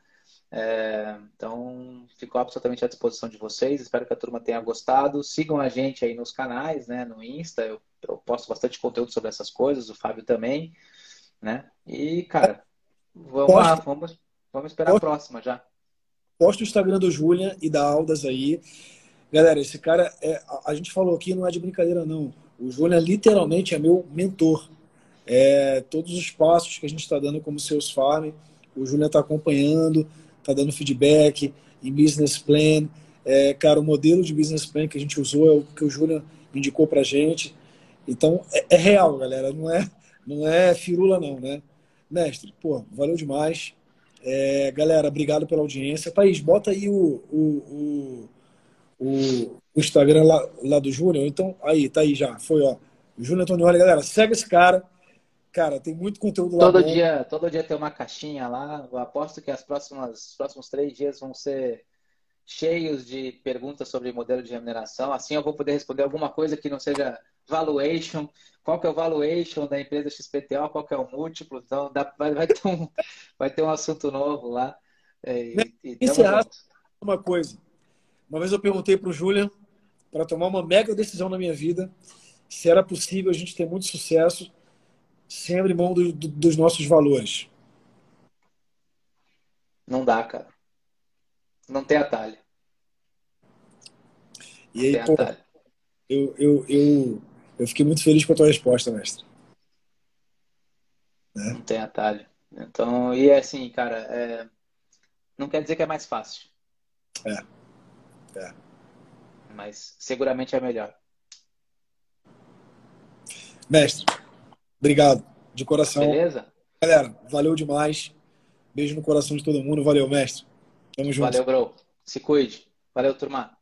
é, então fico absolutamente à disposição de vocês, espero que a turma tenha gostado, sigam a gente aí nos canais, né, no Insta, eu, eu posto bastante conteúdo sobre essas coisas, o Fábio também, né? E, cara, vamos lá, vamos, vamos esperar a próxima já. Posta o Instagram do Julian e da Aldas aí. Galera, esse cara, é, a gente falou aqui, não é de brincadeira, não. O Julian literalmente é meu mentor. É, todos os passos que a gente está dando como seus farm, o Julian está acompanhando, está dando feedback em business plan. É, cara, o modelo de business plan que a gente usou é o que o Julian indicou para gente. Então, é, é real, galera. Não é, não é firula, não, né? Mestre, pô, valeu demais. É, galera, obrigado pela audiência. Thaís, bota aí o, o, o, o Instagram lá, lá do Júnior. Então, aí, tá aí já. Foi, ó. Júnior Antonioli, galera, segue esse cara. Cara, tem muito conteúdo lá. Todo dia, todo dia tem uma caixinha lá. Eu aposto que as próximas, os próximos três dias vão ser cheios de perguntas sobre modelo de remuneração. Assim eu vou poder responder alguma coisa que não seja valuation, qual que é o valuation da empresa XPTO, qual que é o múltiplo, então dá, vai, vai, ter um, vai ter um assunto novo lá. É, e, e Encerrar uma coisa. Uma vez eu perguntei para o Julian, para tomar uma mega decisão na minha vida, se era possível a gente ter muito sucesso sem abrir mão do, do, dos nossos valores. Não dá, cara. Não tem atalho. E aí, pô, eu, eu, eu, eu fiquei muito feliz com a tua resposta, mestre. Né? Não tem atalho. Então, e é assim, cara, é... não quer dizer que é mais fácil. É. É. Mas seguramente é melhor. Mestre, obrigado. De coração. Beleza? Galera, valeu demais. Beijo no coração de todo mundo. Valeu, mestre. Tamo junto. Valeu, bro. Se cuide. Valeu, turma.